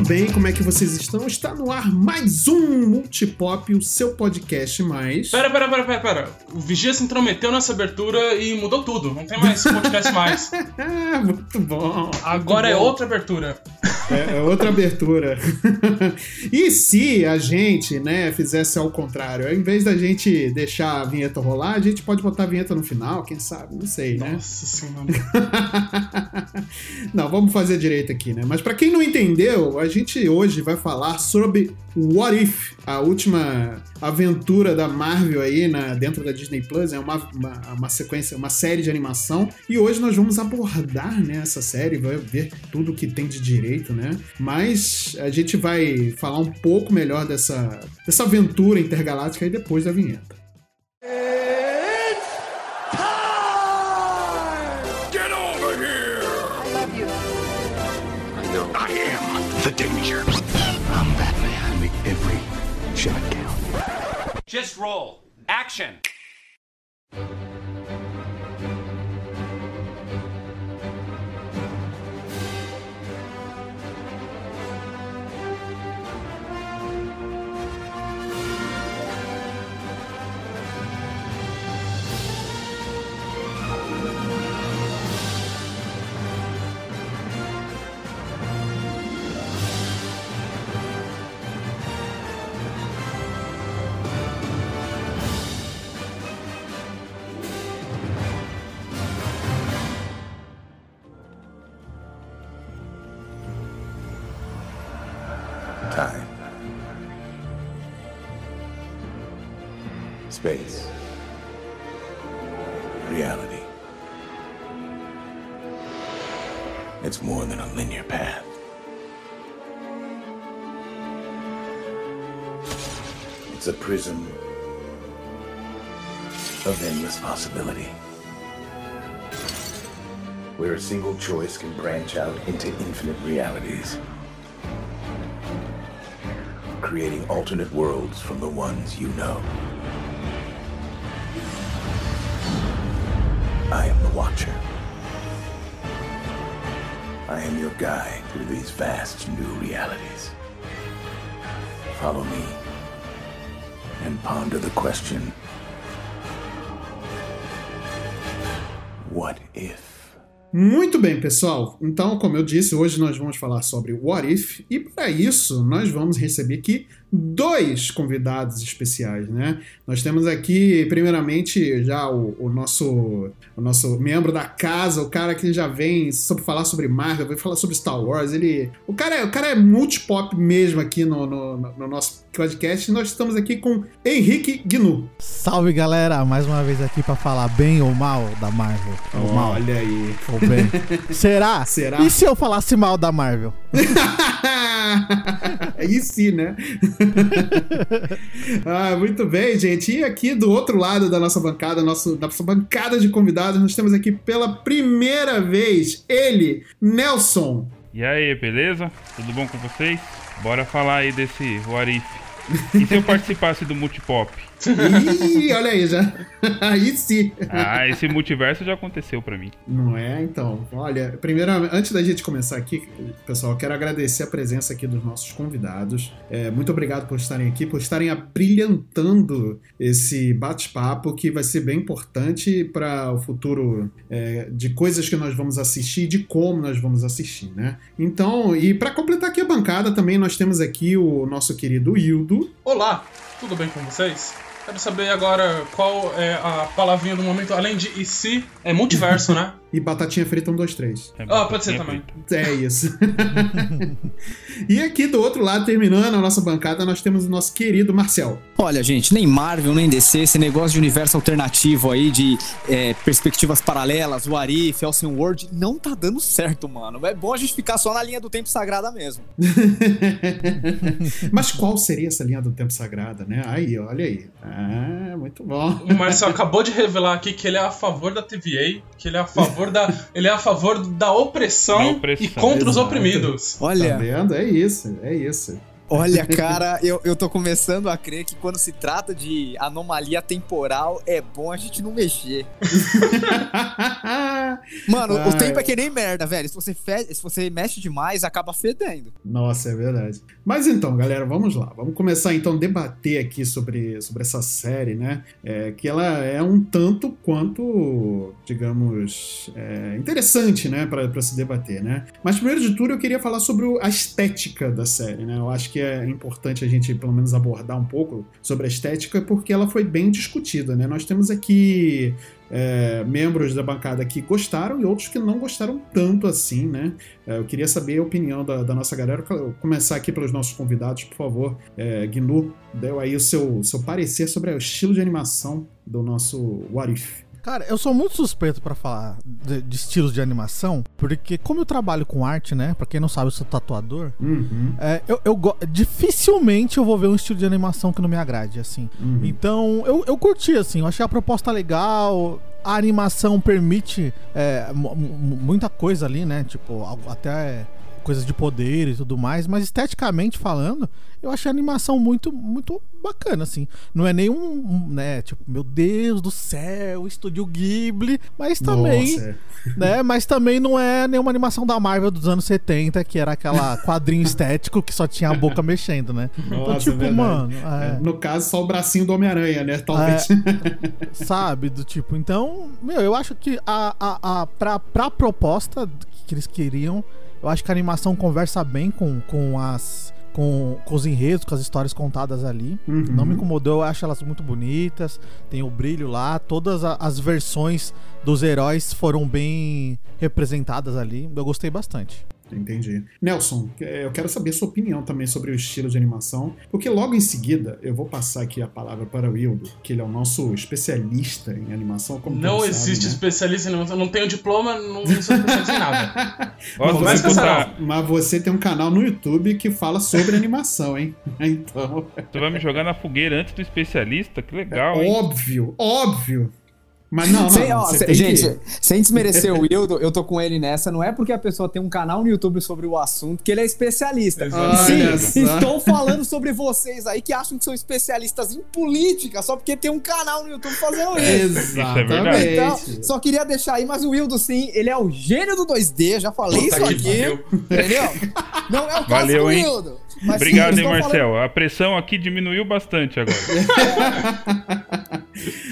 tudo bem? Como é que vocês estão? Está no ar mais um Multipop, o seu podcast mais. Pera, pera, pera, pera, pera. O Vigia se intrometeu nessa abertura e mudou tudo. Não tem mais podcast mais. muito bom. Agora muito é bom. outra abertura. É, é outra abertura. e se a gente, né, fizesse ao contrário? Ao invés da gente deixar a vinheta rolar, a gente pode botar a vinheta no final, quem sabe? Não sei, né? Nossa senhora. não, vamos fazer direito aqui, né? Mas pra quem não entendeu, a gente hoje vai falar sobre What If, a última aventura da Marvel aí na, dentro da Disney Plus. É uma, uma, uma sequência, uma série de animação. E hoje nós vamos abordar né, essa série, vai ver tudo que tem de direito, né? Mas a gente vai falar um pouco melhor dessa, dessa aventura intergaláctica aí depois da vinheta. The danger. I'm Batman. I make every shot count. Just roll. Action. Time. Choice can branch out into infinite realities creating alternate worlds from the ones you know. I am the Watcher. I am your guide through these vast new realities. Follow me and ponder the question What if? Muito bem, pessoal. Então, como eu disse, hoje nós vamos falar sobre What If e para isso nós vamos receber aqui dois convidados especiais, né? Nós temos aqui, primeiramente, já o, o nosso o nosso membro da casa, o cara que já vem sobre falar sobre Marvel, vem falar sobre Star Wars. Ele, o cara é, o cara é multipop mesmo aqui no, no, no nosso podcast. Nós estamos aqui com Henrique Gnu. Salve galera, mais uma vez aqui pra falar bem ou mal da Marvel. Ou mal Olha aí. ou bem. Será? Será? E se eu falasse mal da Marvel? Aí sim, né? ah, muito bem, gente. E aqui do outro lado da nossa bancada, nosso, da nossa bancada de convidados, nós temos aqui pela primeira vez ele, Nelson. E aí, beleza? Tudo bom com vocês? Bora falar aí desse What If. E se eu participasse do Multipop? Ih, olha aí já. Aí sim. Ah, esse multiverso já aconteceu pra mim. Não é? Então, olha, primeiramente, antes da gente começar aqui, pessoal, quero agradecer a presença aqui dos nossos convidados. É, muito obrigado por estarem aqui, por estarem abrilhantando esse bate-papo que vai ser bem importante para o futuro é, de coisas que nós vamos assistir e de como nós vamos assistir, né? Então, e para completar aqui a bancada também, nós temos aqui o nosso querido Hildo. Olá, tudo bem com vocês? Quero saber agora qual é a palavrinha do momento, além de e se, é multiverso, né? E batatinha frita 1, 2, 3. É Ah, pode ser também. frita. É isso. e aqui do outro lado, terminando a nossa bancada, nós temos o nosso querido Marcel. Olha, gente, nem Marvel, nem DC, esse negócio de universo alternativo aí, de é, perspectivas paralelas, o Arif, Elsen World, não tá dando certo, mano. É bom a gente ficar só na linha do tempo sagrada mesmo. Mas qual seria essa linha do tempo sagrada, né? Aí, olha aí. Ah, muito bom. O Marcel acabou de revelar aqui que ele é a favor da TVA, que ele é a favor da. ele é a favor da opressão, Da opressão. e contra os Exato. oprimidos. Tá Olha, vendo? É isso, é isso. Olha, cara, eu, eu tô começando a crer que quando se trata de anomalia temporal, é bom a gente não mexer. Mano, o tempo é que nem merda, velho. Se você, fe... Se você mexe demais, acaba fedendo. Nossa, é verdade. Mas então, galera, vamos lá. Vamos começar então a debater aqui sobre, sobre essa série, né? É, que ela é um tanto quanto, digamos, é, interessante, né? Pra, pra se debater, né? Mas primeiro de tudo, eu queria falar sobre a estética da série, né? Eu acho que é importante a gente, pelo menos, abordar um pouco sobre a estética, porque ela foi bem discutida, né? Nós temos aqui é, membros da bancada que gostaram e outros que não gostaram tanto assim, né? É, eu queria saber a opinião da, da nossa galera. Eu começar aqui pelos nossos convidados, por favor. É, Gnu, deu aí o seu, seu parecer sobre o estilo de animação do nosso What If. Cara, eu sou muito suspeito pra falar de, de estilos de animação, porque como eu trabalho com arte, né? Pra quem não sabe, eu sou tatuador. Uhum, É, eu, eu dificilmente eu vou ver um estilo de animação que não me agrade, assim. uhum. Então, eu, eu curti, assim, eu achei a proposta legal. A animação permite é, mu- mu- muita coisa ali, né? Tipo, até coisas de poder e tudo mais, mas esteticamente falando, eu achei a animação muito, muito bacana, assim. Não é nenhum, um, né? Tipo, meu Deus do céu, Estúdio Ghibli, mas também Nossa, é. né? Mas também não é nenhuma animação da Marvel dos anos 70, que era aquela quadrinho estético que só tinha a boca mexendo, né? então, Nossa, tipo, verdade. mano, É, é, No caso, só o bracinho do Homem-Aranha, né? Talvez. sabe? Do tipo, então, meu, eu acho que a, a, a, pra, pra proposta que eles queriam, eu acho que a animação conversa bem com, com as. Com, com os enredos, com as histórias contadas ali. Uhum. Não me incomodou, eu acho elas muito bonitas. Tem o brilho lá, todas as versões dos heróis foram bem representadas ali. Eu gostei bastante. Entendi. Nelson, é, eu quero saber sua opinião também sobre o estilo de animação, porque logo em seguida eu vou passar aqui a palavra para o Wildo, que ele é o nosso especialista em animação. Como Não existe né? especialista em animação. Não tenho diploma, não sou especialista em nada. Nossa, Mas você, pessoal, botar, mas você tem um canal no YouTube que fala sobre animação, hein? Então, você vai me jogar na fogueira antes do especialista? Que legal, hein? óbvio, óbvio. Mas não, não, Sem- não, ó, você se- tem gente, que... sem desmerecer o Wildo, eu tô com ele nessa. Não é porque a pessoa tem um canal no YouTube sobre o assunto que ele é especialista. Olha Sim, só. estou falando sobre vocês aí que acham que são especialistas em política só porque tem um canal no YouTube fazendo isso. é verdade. Então, Exatamente. só queria deixar aí, mas o Wildo, sim, ele é o gênio do 2D, já falei Puta isso aqui, pariu. entendeu? Não é o caso Valeu, do hein? Mas Obrigado, hein, estou falando- Marcel. A pressão aqui diminuiu bastante agora.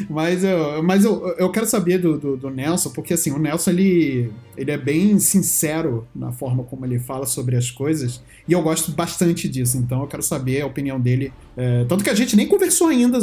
Mas, eu, mas eu, eu quero saber do, do, do Nelson, porque assim, o Nelson ele, ele é bem sincero na forma como ele fala sobre as coisas, e eu gosto bastante disso, então eu quero saber a opinião dele. É, tanto que a gente nem conversou ainda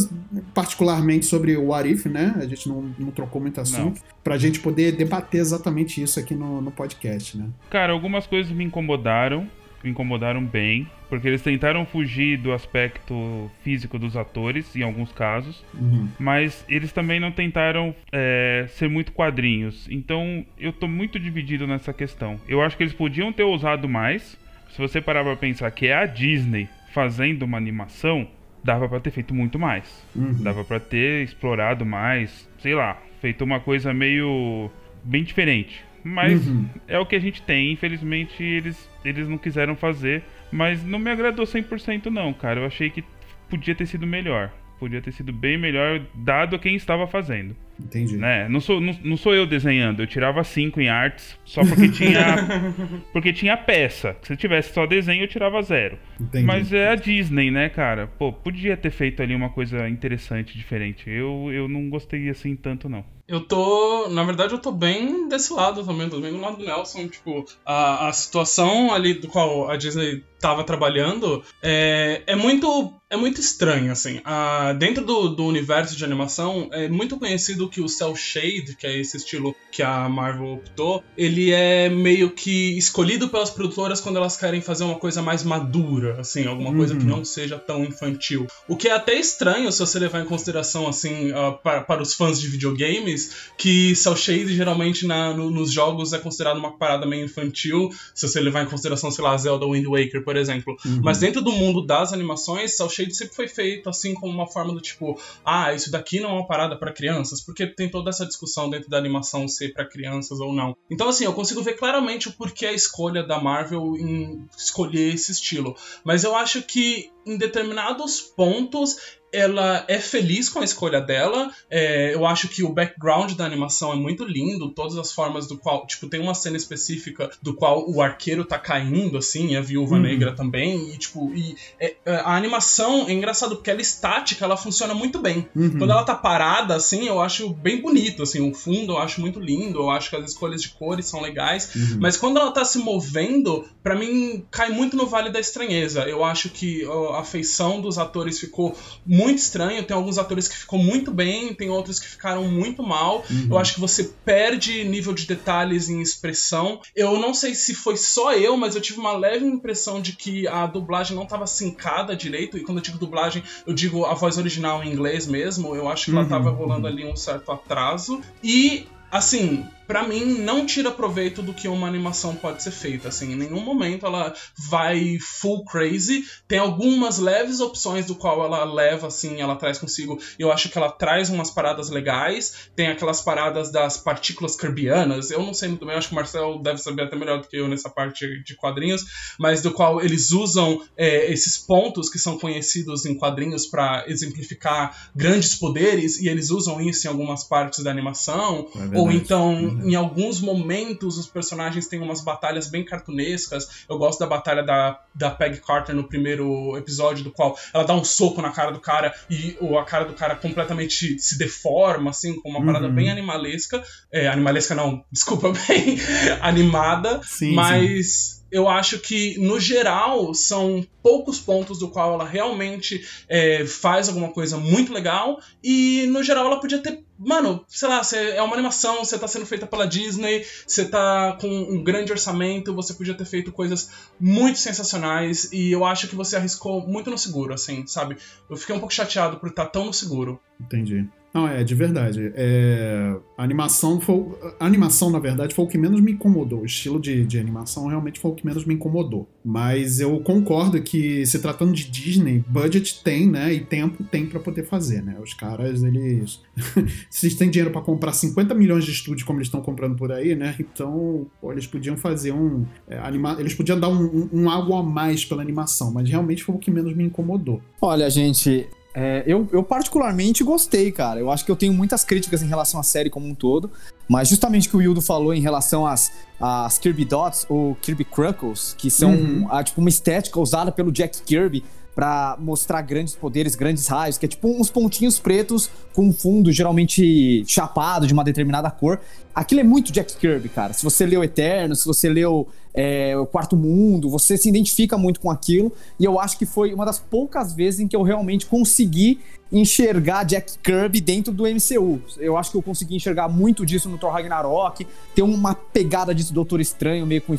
particularmente sobre o What If, né? A gente não, não trocou muito assunto, pra gente poder debater exatamente isso aqui no, no podcast, né? Cara, algumas coisas me incomodaram, me incomodaram bem, porque eles tentaram fugir do aspecto físico dos atores, em alguns casos, Uhum. mas eles também não tentaram é, ser muito quadrinhos. Então eu tô muito dividido nessa questão. Eu acho que eles podiam ter ousado mais. Se você parar pra pensar que é a Disney fazendo uma animação, dava pra ter feito muito mais. Uhum. Dava pra ter explorado mais, sei lá, feito uma coisa meio bem diferente. Mas Uhum. é o que a gente tem, infelizmente eles, eles não quiseram fazer, mas não me agradou 100% não, cara. Eu achei que podia ter sido melhor. Podia ter sido bem melhor, dado quem estava fazendo, Entendi. né? Não sou, não, não sou eu desenhando, eu tirava 5 em artes só porque tinha porque tinha peça. Se tivesse só desenho, eu tirava zero. Entendi. Mas é a Disney, né, cara? Pô, podia ter feito ali uma coisa interessante, diferente. Eu, eu não gostei assim tanto, não. Eu tô. Na verdade, eu tô bem desse lado também, tô bem do lado do Nelson. Tipo, a, a situação ali do qual a Disney tava trabalhando é, é muito. É muito estranho, assim. Ah, dentro do, do universo de animação, é muito conhecido que o Cell Shade, que é esse estilo que a Marvel optou, ele é meio que escolhido pelas produtoras quando elas querem fazer uma coisa mais madura, assim, alguma coisa que Uhum. não seja tão infantil. O que é até estranho se você levar em consideração, assim, ah, para, para os fãs de videogames, que Cell Shade geralmente na, no- nos jogos é considerado uma parada meio infantil. Se você levar em consideração, sei lá, Zelda Wind Waker, por exemplo. Uhum. Mas dentro do mundo das animações, Cell Shade sempre foi feito assim como uma forma do tipo, ah, isso daqui não é uma parada pra crianças, porque tem toda essa discussão dentro da animação ser pra crianças ou não. Então assim, eu consigo ver claramente o porquê a escolha da Marvel em escolher esse estilo. Mas eu acho que em determinados pontos ela é feliz com a escolha dela. É, eu acho que o background da animação é muito lindo, todas as formas do qual. Tipo, tem uma cena específica do qual o arqueiro tá caindo, assim, e a viúva Uhum. negra também. E, tipo, e, é, é, a animação é engraçado porque ela é estática, ela funciona muito bem. Uhum. Quando ela tá parada, assim, eu acho bem bonito, assim, o fundo eu acho muito lindo, eu acho que as escolhas de cores são legais, Uhum. mas quando ela tá se movendo, pra mim cai muito no vale da estranheza. Eu acho que ó, a feição dos atores ficou muito estranho, tem alguns atores que ficou muito bem, tem outros que ficaram muito mal. Uhum. Eu acho que você perde nível de detalhes em expressão. Eu não sei se foi só eu, mas eu tive uma leve impressão de que a dublagem não estava sincada direito. E quando eu digo dublagem, eu digo a voz original em inglês mesmo. Eu acho que ela Uhum, tava rolando ali um certo atraso. E, assim, pra mim, não tira proveito do que uma animação pode ser feita. Assim, em nenhum momento ela vai full crazy. Tem algumas leves opções do qual ela leva, assim, ela traz consigo. E eu acho que ela traz umas paradas legais. Tem aquelas paradas das partículas kirbianas. Eu não sei muito bem, eu acho que o Marcel deve saber até melhor do que eu nessa parte de quadrinhos. Mas do qual eles usam é, esses pontos que são conhecidos em quadrinhos pra exemplificar grandes poderes. E eles usam isso em algumas partes da animação. É. Ou então. Em alguns momentos, os personagens têm umas batalhas bem cartunescas. Eu gosto da batalha da, da Peg Carter no primeiro episódio, do qual ela dá um soco na cara do cara e o, a cara do cara completamente se deforma, assim, com uma parada Uhum. bem animalesca. É, animalesca não, desculpa, bem animada. Sim, mas eu acho que, no geral, são poucos pontos do qual ela realmente é, faz alguma coisa muito legal. E, no geral, ela podia ter. Mano, sei lá, cê- é uma animação, você tá sendo feita pela Disney, você tá com um grande orçamento, você podia ter feito coisas muito sensacionais. E eu acho que você arriscou muito no seguro, assim, sabe? Eu fiquei um pouco chateado por estar tão no seguro. Entendi. Não, é de verdade. É, a animação foi. A animação, na verdade, foi o que menos me incomodou. O estilo de, de animação realmente foi o que menos me incomodou. Mas eu concordo que, se tratando de Disney, budget tem, né? E tempo tem pra poder fazer, né? Os caras, eles. se eles têm dinheiro pra comprar 50 milhões de estúdios como eles estão comprando por aí, né? Então, pô, eles podiam fazer um. é, anima... Eles podiam dar um, um, um algo a mais pela animação, mas realmente foi o que menos me incomodou. Olha, gente, é, eu, eu particularmente gostei, cara. Eu acho que eu tenho muitas críticas em relação à série como um todo, mas justamente o que o Wildo falou em relação às, às Kirby Dots ou Kirby Cruckles, que são Uhum. ah, tipo uma estética usada pelo Jack Kirby pra mostrar grandes poderes, grandes raios, que é tipo uns pontinhos pretos com um fundo geralmente chapado de uma determinada cor. Aquilo é muito Jack Kirby, cara. Se você leu Eterno, se você leu é, o Quarto Mundo, você se identifica muito com aquilo. E eu acho que foi uma das poucas vezes em que eu realmente consegui enxergar Jack Kirby dentro do MCU. Eu acho que eu consegui enxergar muito disso no Thor Ragnarok. Tem uma pegada disso do Doutor Estranho, meio com,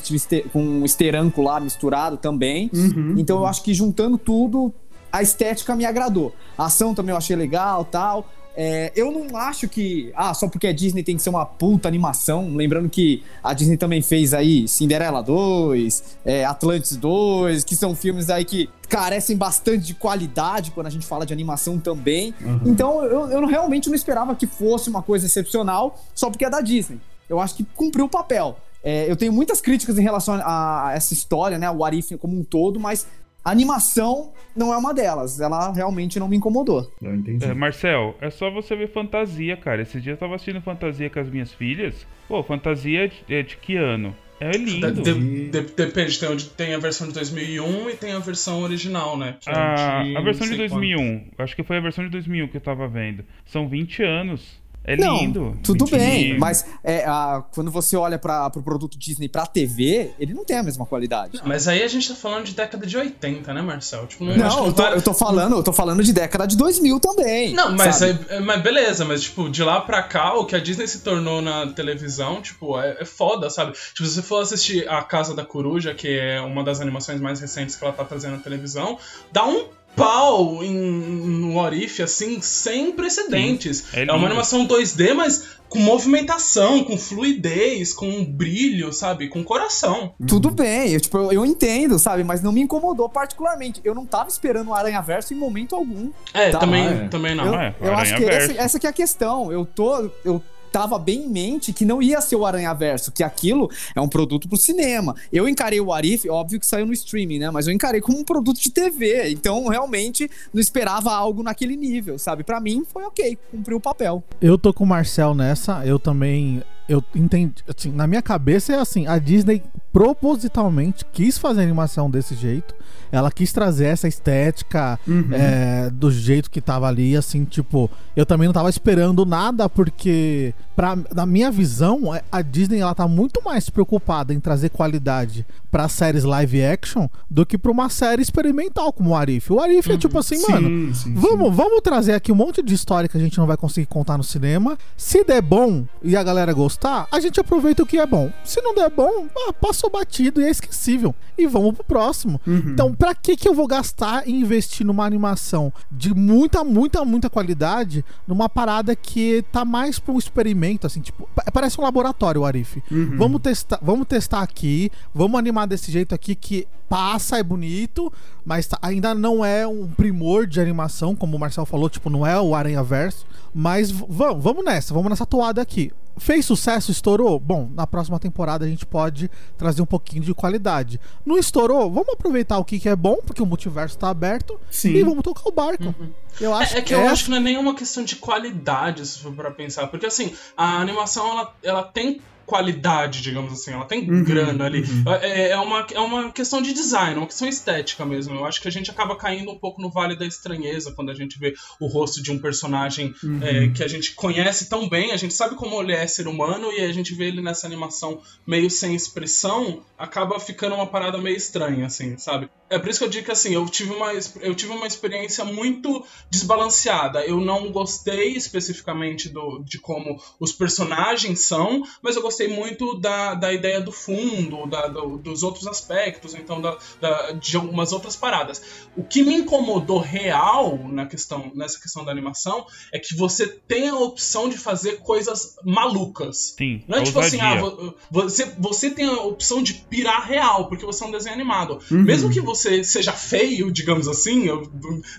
com Esteranco lá misturado também. Uhum. Então eu acho que juntando tudo, a estética me agradou. A ação também eu achei legal tal. É, eu não acho que. Ah, só porque a Disney tem que ser uma puta animação. Lembrando que a Disney também fez aí Cinderela 2, é, Atlantis 2, que são filmes aí que carecem bastante de qualidade quando a gente fala de animação também. Uhum. Então eu, eu realmente não esperava que fosse uma coisa excepcional só porque é da Disney. Eu acho que cumpriu o papel. É, eu tenho muitas críticas em relação a, a essa história, né? O Arif como um todo, mas a animação não é uma delas. Ela realmente não me incomodou. Eu entendi. É, Marcel, é só você ver fantasia, cara. Esses dias eu tava assistindo fantasia com as minhas filhas. Pô, fantasia é de, é de que ano? É lindo. De- de- de- depende, tem, onde tem a versão de 2001 e tem a versão original, né? é A, de a versão não de sei 2001, acho que foi a versão de 2001 que eu tava vendo. São 20 anos. É não, lindo. tudo 20 bem, mas é, a- quando você olha para pro produto Disney pra TV, ele não tem a mesma qualidade. quanto. Mas aí a gente tá falando de década de 80, né, Marcel? Tipo, não, Não, não eu tô, eu tô falando, eu tô falando de década de 2000 também. Não, mas, sabe? é- mas beleza, mas tipo, de lá pra cá, o que a Disney se tornou na televisão, tipo, é, é foda, sabe? Tipo, se você for assistir A Casa da Coruja, que é uma das animações mais recentes que ela tá trazendo na televisão, dá um pau em, no Orif, assim, sem precedentes. É é, uma animação 2D, mas com movimentação, com fluidez, com brilho, sabe? Com coração. Tudo bem, eu, tipo, eu, eu entendo, sabe? Mas não me incomodou particularmente. Eu não tava esperando o Aranha Verso em momento algum. É, Tá, também, é. também não. Eu, é, eu acho que essa, essa que é a questão. Eu tô. Eu tava bem em mente que não ia ser o Aranha Verso, que aquilo é um produto pro cinema. Eu encarei o Arif, óbvio que saiu no streaming, né? Mas eu encarei como um produto de TV. Então, realmente, não esperava algo naquele nível, sabe? Pra mim, foi ok, cumpriu o papel. Eu tô com o Marcel nessa, eu também. Eu entendi. Assim, na minha cabeça é assim: a Disney propositalmente quis fazer animação desse jeito. Ela quis trazer essa estética Uhum. é, do jeito que tava ali, assim, tipo, eu também não tava esperando nada, porque, pra, na minha visão, é, a Disney ela tá muito mais preocupada em trazer qualidade pra séries live action do que pra uma série experimental como o Arif. O Arif é tipo assim, Sim, mano, sim, sim. Vamos, vamos trazer aqui um monte de história que a gente não vai conseguir contar no cinema. Se der bom e a galera gostar, a gente aproveita o que é bom. Se não der bom, ah, passou batido e é esquecível. E vamos pro próximo. Então, pra que que eu vou gastar e investir numa animação de muita, muita, muita qualidade numa parada que tá mais pra um experimento, assim, tipo, pa- parece um laboratório, o Arif. Vamos testar, vamos testar aqui, vamos animar desse jeito aqui que passa, é bonito, mas tá- ainda não é um primor de animação, como o Marcel falou, tipo, não é o Aranha Verso. Mas vamos, vamos nessa, vamos nessa toada aqui. Fez sucesso, estourou? Bom, na próxima temporada a gente pode trazer um pouquinho de qualidade. Não estourou? Vamos aproveitar o que, que é bom, porque o multiverso tá aberto, Sim. e vamos tocar o barco. Eu acho É, é que eu essa- acho que não é nenhuma questão de qualidade, se for pra pensar. Porque assim, a animação ela, ela tem qualidade, digamos assim, ela tem Uhum, grana ali. uhum. É, é, uma, é uma questão de design, uma questão estética mesmo. Eu acho que a gente acaba caindo um pouco no vale da estranheza quando a gente vê o rosto de um personagem Uhum. é, que a gente conhece tão bem, a gente sabe como ele é ser humano e a gente vê ele nessa animação meio sem expressão, acaba ficando uma parada meio estranha, assim, sabe? É por isso que eu digo que assim, eu tive uma, eu tive uma experiência muito desbalanceada. Eu não gostei especificamente do, de como os personagens são, mas eu gostei muito da, da ideia do fundo, da- do- dos outros aspectos, então da, da- de algumas outras paradas. O que me incomodou real na questão, nessa questão da animação é que você tem a opção de fazer coisas malucas. Sim, Não é tipo assim, ah, ousadia. vo- você, você tem a opção de pirar real, porque você é um desenho animado. Uhum. Mesmo que você seja feio, digamos assim, eu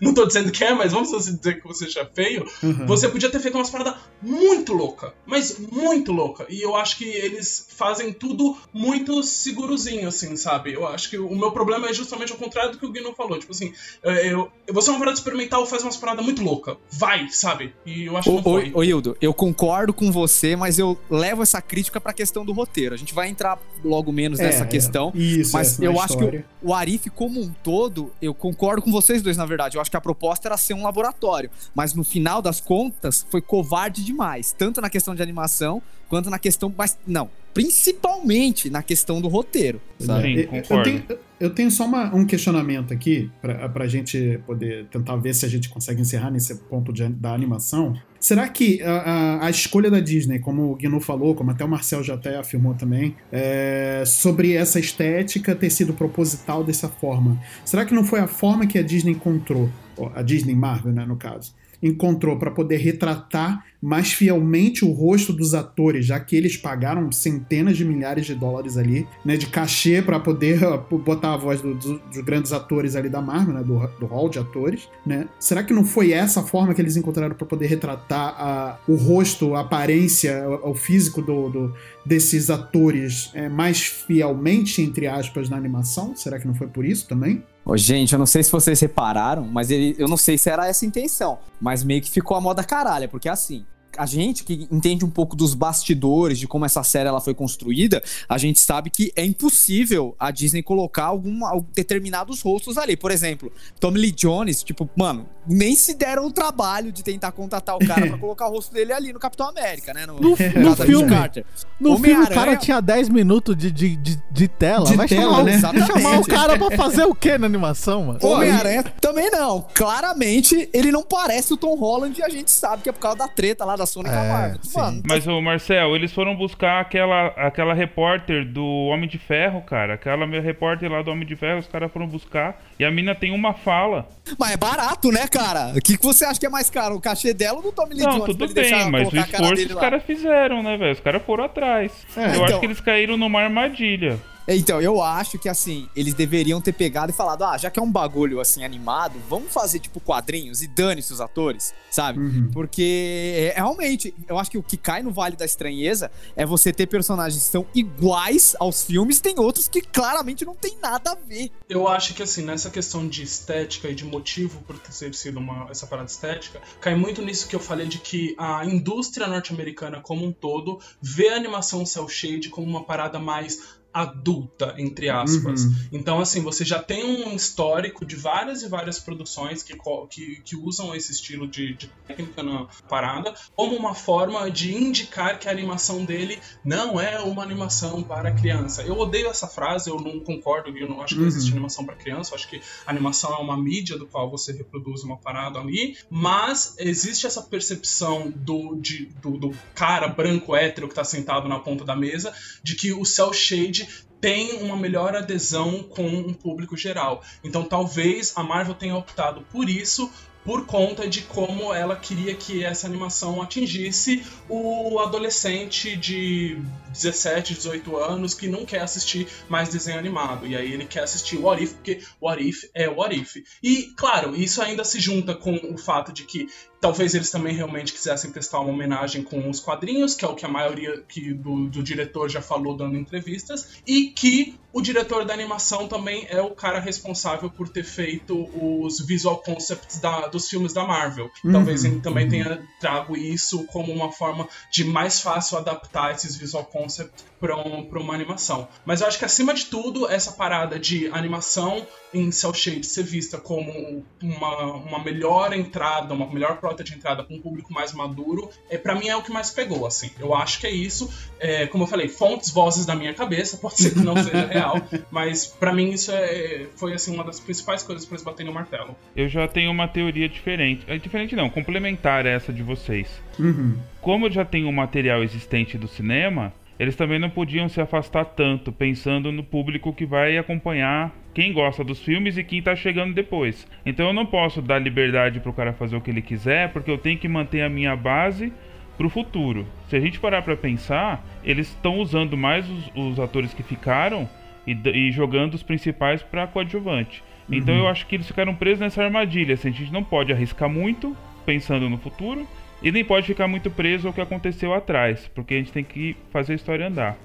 não tô dizendo que é, mas vamos dizer que você seja feio, Uhum. você podia ter feito umas paradas muito louca, mas muito louca. E eu acho que eles fazem tudo muito segurozinho, assim, sabe? Eu acho que o meu problema é justamente o contrário do que o Guino falou. Tipo assim, é, eu, você é uma parada experimental, faz umas paradas muito louca. Vai, sabe? E eu acho que Ô, não foi. ô, Hildo, eu concordo com você, mas eu levo essa crítica pra questão do roteiro. A gente vai entrar logo menos É, nessa é. questão. Isso, Mas na eu acho que história. o, o Arif, como um todo, eu concordo com vocês dois, na verdade. Eu acho que a proposta era ser um laboratório. Mas no final das contas, foi covarde demais. Tanto na questão de animação, quanto na questão. Mas não, principalmente na questão do roteiro. Sabe? Sim, Eu- eu, concordo. tenho, eu tenho só uma- um questionamento aqui, pra, pra gente poder tentar ver se a gente consegue encerrar nesse ponto de- da animação. Será que a, a- a escolha da Disney, como o Guinu falou, como até o Marcel já até afirmou também, é, sobre essa estética ter sido proposital dessa forma, será que não foi a forma que a Disney encontrou, a Disney Marvel, né, no caso, encontrou para poder retratar mais fielmente o rosto dos atores, já que eles pagaram centenas de milhares de dólares ali, né, de cachê para poder ó, botar a voz do- do- dos grandes atores ali da Marvel, né, do, do hall de atores, né? Será que não foi essa forma que eles encontraram para poder retratar a- o rosto, a aparência, o, o físico do, do- desses atores é, mais fielmente, entre aspas, na animação? Será que não foi por isso também? Gente, eu não sei se vocês repararam, mas ele, eu não sei se era essa a intenção, mas meio que ficou a moda caralha, porque assim. A gente que entende um pouco dos bastidores, de como essa série ela foi construída, a gente sabe que é impossível a Disney colocar algum, al- determinados rostos ali. Por exemplo, Tommy Lee Jones, tipo, mano, nem se deram o trabalho de tentar contatar o cara pra colocar o rosto dele ali no Capitão América, né? No, No- no filme. Carter. No filme o cara tinha 10 minutos de, de, de, de tela. De vai tela, chamar, o- né? chamar o cara pra fazer o que na animação, mano? Homem-Aranha também não. Claramente, ele não parece o Tom Holland e a gente sabe que é por causa da treta lá das A É, Marvel. Mano, Mas, ô Marcel, eles foram buscar aquela, aquela repórter do Homem de Ferro, cara. Aquela minha repórter lá do Homem de Ferro, os caras foram buscar. E a mina tem uma fala. mas é barato, né, cara? O que, que você acha que é mais caro? O cachê dela ou do Tommy Lee Não, Jones? tudo bem, mas o cara esforço dele os caras fizeram, né, velho? Os caras foram atrás. É, Eu então- acho que eles caíram numa armadilha. Então, eu acho que assim, eles deveriam ter pegado e falado: ah, já que é um bagulho assim animado, vamos fazer tipo quadrinhos e dane-se os atores, sabe? Uhum. Porque é, realmente, eu acho que o que cai no Vale da Estranheza é você ter personagens que são iguais aos filmes, tem outros que claramente não tem nada a ver. Eu acho que assim, nessa questão de estética e de motivo por ter sido uma, essa parada estética, cai muito nisso que eu falei de que a indústria norte-americana como um todo vê a animação cel shade como uma parada mais adulta, entre aspas. Uhum. Então, assim, você já tem um histórico de várias e várias produções que, que, que usam esse estilo de, de técnica na parada como uma forma de indicar que a animação dele não é uma animação para criança. Eu odeio essa frase, eu não concordo, eu não acho que Uhum. existe animação para criança, eu acho que animação é uma mídia do qual você reproduz uma parada ali, mas existe essa percepção do, de- do, do cara branco hétero que tá sentado na ponta da mesa de que o cel shade tem uma melhor adesão com um público geral. Então talvez a Marvel tenha optado por isso por conta de como ela queria que essa animação atingisse o adolescente de 17, 18 anos que não quer assistir mais desenho animado. E aí ele quer assistir What If, porque What If é What If. E, claro, isso ainda se junta com o fato de que talvez eles também realmente quisessem prestar uma homenagem com os quadrinhos, que é o que a maioria que do, do diretor já falou dando entrevistas, e que o diretor da animação também é o cara responsável por ter feito os visual concepts da- dos filmes da Marvel. Talvez ele também tenha trago isso como uma forma de mais fácil adaptar esses visual concepts para uma animação. Mas eu acho que acima de tudo, essa parada de animação em cel shade ser vista como uma, uma melhor entrada, uma melhor porta de entrada para um público mais maduro, é para mim é o que mais pegou, assim. Eu acho que é isso. É, como eu falei, fontes, vozes da minha cabeça, pode ser que não seja real, mas para mim isso é, foi assim uma das principais coisas para eles baterem o martelo. Eu já tenho uma teoria diferente. É, diferente não, complementar essa de vocês. Uhum. Como eu já tenho um material existente do cinema, eles também não podiam se afastar tanto, pensando no público que vai acompanhar quem gosta dos filmes e quem tá chegando depois. Então eu não posso dar liberdade pro cara fazer o que ele quiser, porque eu tenho que manter a minha base pro futuro. Se a gente parar pra pensar, eles estão usando mais os, os atores que ficaram e, e jogando os principais pra coadjuvante. Então eu acho que eles ficaram presos nessa armadilha. Assim, a gente não pode arriscar muito pensando no futuro e nem pode ficar muito preso ao que aconteceu atrás, porque a gente tem que fazer a história andar.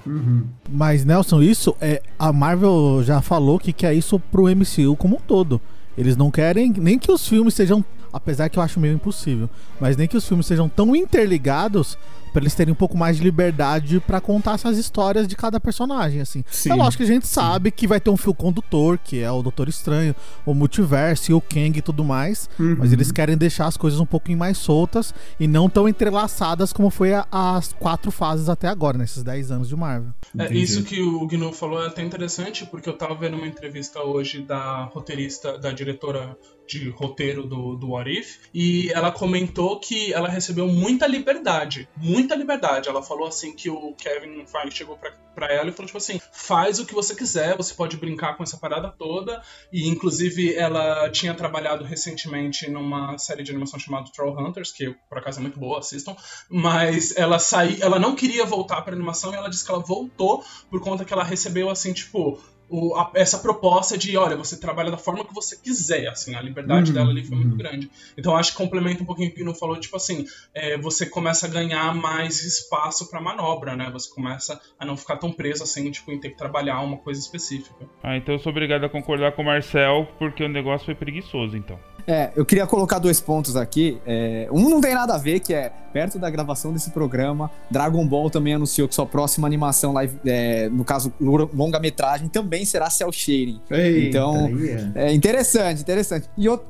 Mas, Nelson, isso é. A Marvel já falou que quer isso pro MCU como um todo. Eles não querem nem que os filmes sejam. Apesar que eu acho meio impossível. Mas nem que os filmes sejam tão interligados pra eles terem um pouco mais de liberdade pra contar essas histórias de cada personagem, assim. Sim. É lógico que a gente sabe que vai ter um fio condutor, que é o Doutor Estranho, o Multiverso e o Kang e tudo mais. Uhum. Mas eles querem deixar as coisas um pouquinho mais soltas e não tão entrelaçadas como foi a- as quatro fases até agora, nesses 10 anos de Marvel. É, isso que o Gnu falou é até interessante, porque eu tava vendo uma entrevista hoje da roteirista, da diretora de roteiro do, do What If, e ela comentou que ela recebeu muita liberdade, muita liberdade. Ela falou assim que o Kevin Feige chegou pra, pra ela e falou tipo assim, faz o que você quiser, você pode brincar com essa parada toda, e inclusive ela tinha trabalhado recentemente numa série de animação chamada Trollhunters, que por acaso é muito boa, assistam, mas ela saiu, ela não queria voltar pra animação e ela disse que ela voltou por conta que ela recebeu assim, tipo, o- a- essa proposta de, olha, você trabalha da forma que você quiser, assim, a liberdade Uhum, dela ali foi muito uhum. grande. Então acho que complementa um pouquinho o que o Pino falou, tipo assim, é, você começa a ganhar mais espaço pra manobra, né? Você começa a não ficar tão preso assim, tipo, em ter que trabalhar uma coisa específica. Ah, então eu sou obrigado a concordar com o Marcel, porque o negócio foi preguiçoso, então. É, eu queria colocar dois pontos aqui. É, um não tem nada a ver, que é perto da gravação desse programa, Dragon Ball também anunciou que sua próxima animação live, é, no caso longa-metragem, também será cel shading. Eita, Então, é. É interessante, interessante. E outro.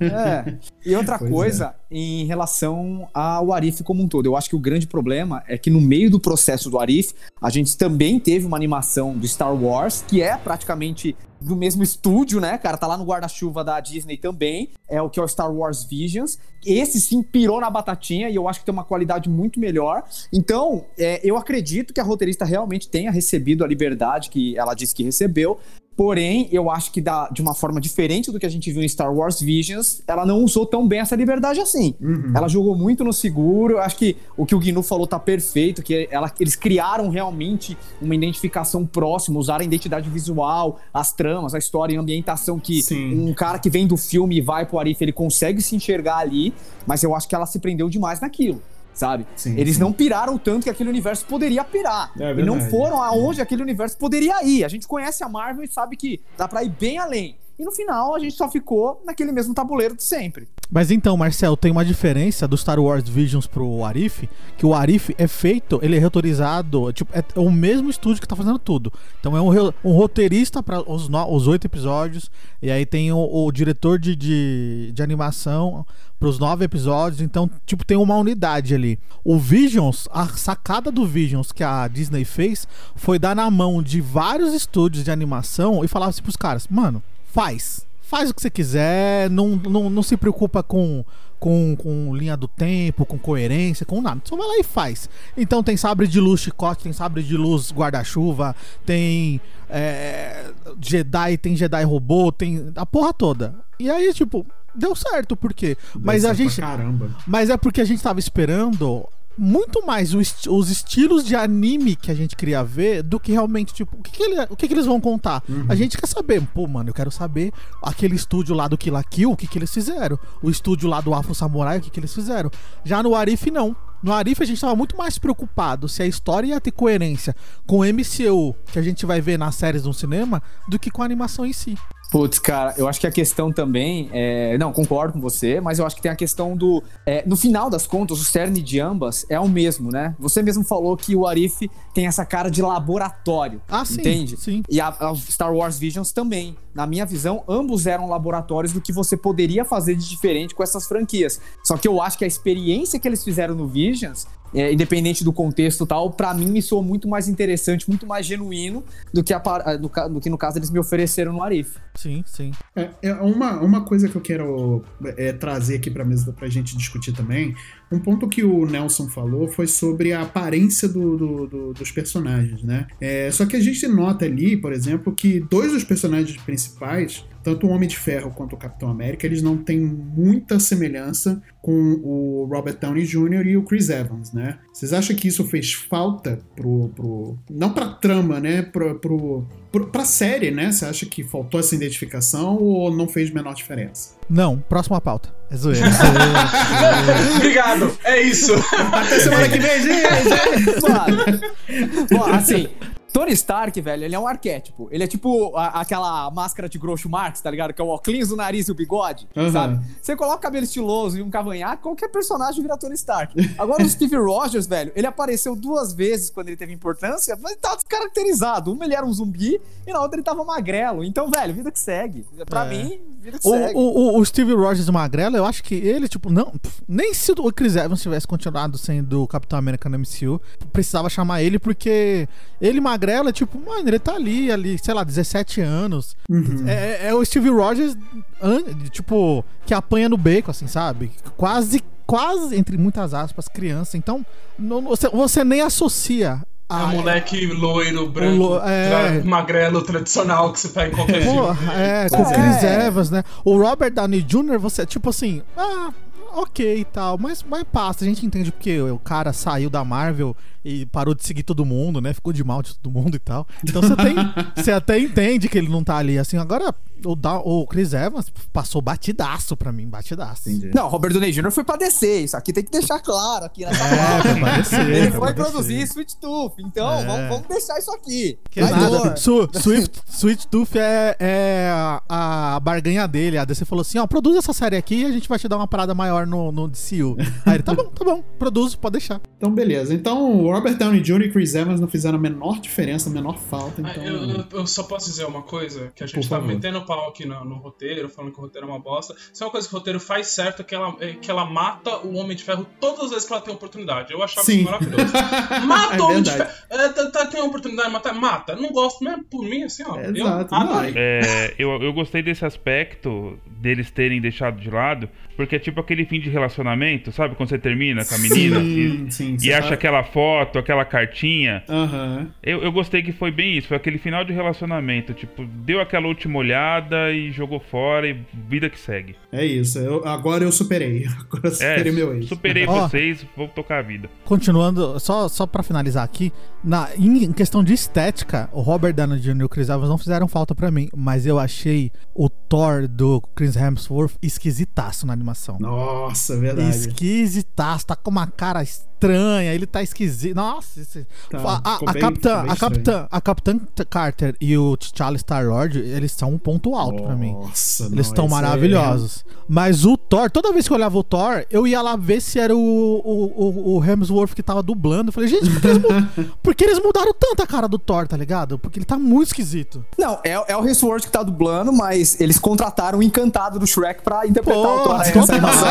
É. E outra Pois coisa, em relação ao Arif como um todo, eu acho que o grande problema é que no meio do processo do Arif, a gente também teve uma animação do Star Wars, que é praticamente do mesmo estúdio, né, cara? Tá lá no guarda-chuva da Disney também, é o que é o Star Wars Visions. Esse sim pirou na batatinha e eu acho que tem uma qualidade muito melhor. Então, é, eu acredito que a roteirista realmente tenha recebido a liberdade que ela disse que recebeu, Porém, eu acho que da, de uma forma diferente do que a gente viu em Star Wars Visions, ela não usou tão bem essa liberdade assim. Ela jogou muito no seguro. Eu acho que o que o Gnu falou tá perfeito, que ela- eles criaram realmente uma identificação próxima, usaram a identidade visual, as tramas, a história e a ambientação que Sim. um cara que vem do filme e vai pro Arif, ele consegue se enxergar ali, mas eu acho que ela se prendeu demais naquilo. Sabe? Sim, Eles sim. não piraram tanto que aquele universo poderia pirar. É e não foram aonde aquele universo poderia ir. A gente conhece a Marvel e sabe que dá pra ir bem além. E no final a gente só ficou naquele mesmo tabuleiro de sempre. Mas então, Marcel, tem uma diferença do Star Wars Visions pro Arif, que o Arif é feito, ele é reutorizado, tipo, é o mesmo estúdio que tá fazendo tudo. Então é um, um roteirista para os, os oito episódios, e aí tem o, o diretor de, de, de animação pros nove episódios, então, tipo, tem uma unidade ali. O Visions, a sacada do Visions que a Disney fez foi dar na mão de vários estúdios de animação e falar assim pros caras, mano, faz. Faz o que você quiser, não, não, não se preocupa com, com, com linha do tempo, com coerência, com nada. Só vai lá e faz. Então tem sabre de luz chicote, tem sabre de luz guarda-chuva, tem é, Jedi, tem Jedi robô, tem a porra toda. E aí, tipo, deu certo, por quê? Mas a gente. Caramba. Mas é porque a gente tava esperando muito mais o esti- os estilos de anime que a gente queria ver do que realmente, tipo, o que, que, ele- o que, que eles vão contar. A gente quer saber, pô, mano, eu quero saber aquele estúdio lá do Kill Kill, o que, que eles fizeram. O estúdio lá do Afro Samurai, o que, que eles fizeram. Já no Arif, não. No Arif a gente tava muito mais preocupado se a história ia ter coerência com o MCU que a gente vai ver nas séries no cinema do que com a animação em si. Putz, cara, eu acho que a questão também é. Não, concordo com você, mas eu acho que tem a questão do. é, no final das contas, o cerne de ambas é o mesmo, né? Você mesmo falou que o Arif tem essa cara de laboratório. Ah, sim, Entende? sim. E a, a Star Wars Visions também. Na minha visão, ambos eram laboratórios do que você poderia fazer de diferente com essas franquias. Só que eu acho que a experiência que eles fizeram no Visions, é, independente do contexto e tal, pra mim me soou muito mais interessante, muito mais genuíno do que, a par- do, do que no caso eles me ofereceram no Arif. Sim, sim. É, é uma, uma coisa que eu quero é, trazer aqui pra mesa pra gente discutir também. Um ponto que o Nelson falou foi sobre a aparência do- do- do- dos personagens, né? É, só que a gente nota ali, por exemplo, que dois dos personagens principais, tanto o Homem de Ferro quanto o Capitão América, eles não têm muita semelhança com o Robert Downey Jr. e o Chris Evans, né? Vocês acham que isso fez falta pro. pro não pra trama, né? Pro, pro, pra série, né? Você acha que faltou essa identificação ou não fez menor diferença? Não, próxima pauta. É zoeira. é zoeira. Obrigado, é isso. Até semana que vem, gente! Bom, assim, Tony Stark, velho, ele é um arquétipo. Ele é tipo a- aquela máscara de Groucho Marx, tá ligado? Que é o óculos, o nariz e o bigode, Aham. sabe? Você coloca o cabelo estiloso e um cavanhaque, qualquer personagem vira Tony Stark. Agora o Steve Rogers, velho, ele apareceu duas vezes quando ele teve importância, mas ele tava descaracterizado. Uma ele era um zumbi e na outra ele tava magrelo. Então, velho, vida que segue. Pra É. mim, O, o, o- Steve Rogers Magrelo, eu acho que ele, tipo, não. Nem se o Chris Evans tivesse continuado sendo o Capitão América no MCU, precisava chamar ele, porque ele Magrelo é tipo, mano, ele tá ali, ali, sei lá, 17 anos. Uhum. É, é o Steve Rogers, tipo, que apanha no beco, assim, sabe? Quase, quase, entre muitas aspas, criança. Então, não- você, você nem associa. É a- um moleque loiro, branco, lo- é. tra- magrelo, tradicional que você pega em qualquer filme. Porra, é, com o É. Chris Evans, né? O Robert Downey Jr., você, tipo assim, ah, ok e tal, mas, mas passa, a gente entende porque o cara saiu da Marvel e parou de seguir todo mundo, né? Ficou de mal de todo mundo e tal. Então você tem. Você até entende que ele não tá ali. Assim, agora, o, Da- o Chris Evans passou batidaço pra mim, batidaço. Entendi. Não, Robert Downey Jr. foi pra descer. Isso aqui tem que deixar claro aqui nessa É, pra parecer. Ele pra foi produzir Sweet Tooth, então É. vamos, vamos deixar isso aqui. Que Vai, nada. Su, Swift, Sweet Tooth é, é a, a barganha dele. A DC falou assim: ó, produz essa série aqui e a gente vai te dar uma parada maior no, no DCU. Aí ele, tá bom, tá bom, produzo, pode deixar. Então, beleza. Então, o Robert Downey Jr. e Chris Evans não fizeram a menor diferença, a menor falta. Ah, Então, Eu, eu- eu só posso dizer uma coisa, que a gente Por tá favor. metendo o pau aqui no, no roteiro, falando que o roteiro é uma bosta. Se é uma coisa que o roteiro faz certo, é que ela, é que ela mata o Homem de Ferro todas as vezes que ela tem oportunidade. Eu achava Sim. isso maravilhoso. Mata É o Homem de. Ferro. É, tem a oportunidade de matar? Mata. Não gosto, mas por mim, assim, ó. É, eu exato, não, É, eu, eu gostei desse aspecto deles terem deixado de lado, porque é tipo aquele fim de relacionamento, sabe? Quando você termina com a menina Sim, e, sim, e acha tá- aquela foto, aquela cartinha. Aham. Eu, eu gostei que foi bem isso, foi aquele final de relacionamento. Tipo, deu aquela última olhada e jogou fora e vida que segue. É isso. Eu- agora eu superei. Agora eu superei É, meu ex. superei vocês, vou tocar a vida. Continuando, só, só pra finalizar aqui, na, em, questão de estética, o Robert Downey Jr. e o Chris Evans não fizeram falta pra mim, mas eu achei o Thor do Chris Hemsworth esquisitaço na animação. Nossa, é verdade. Esquisitaço, tá com uma cara estranha, ele tá esquisito. Nossa, esse... Tá, a, a, bem- capitã, a capitã, a capitã Carter e o T'Challa Star-Lord, eles são um ponto alto pra mim. Nossa, Eles estão é- maravilhosos. Mas o Thor, toda vez que eu olhava o Thor, eu ia lá ver se era o, o, o, o Hemsworth que tava dublando. Eu falei, gente, por que, eles mu- por que eles mudaram tanto a cara do Thor, tá ligado? Porque ele tá muito esquisito. Não, é, é o Hemsworth que tá dublando, mas eles contrataram o encantado do Shrek pra interpretar o Pô, Thor nessa animação.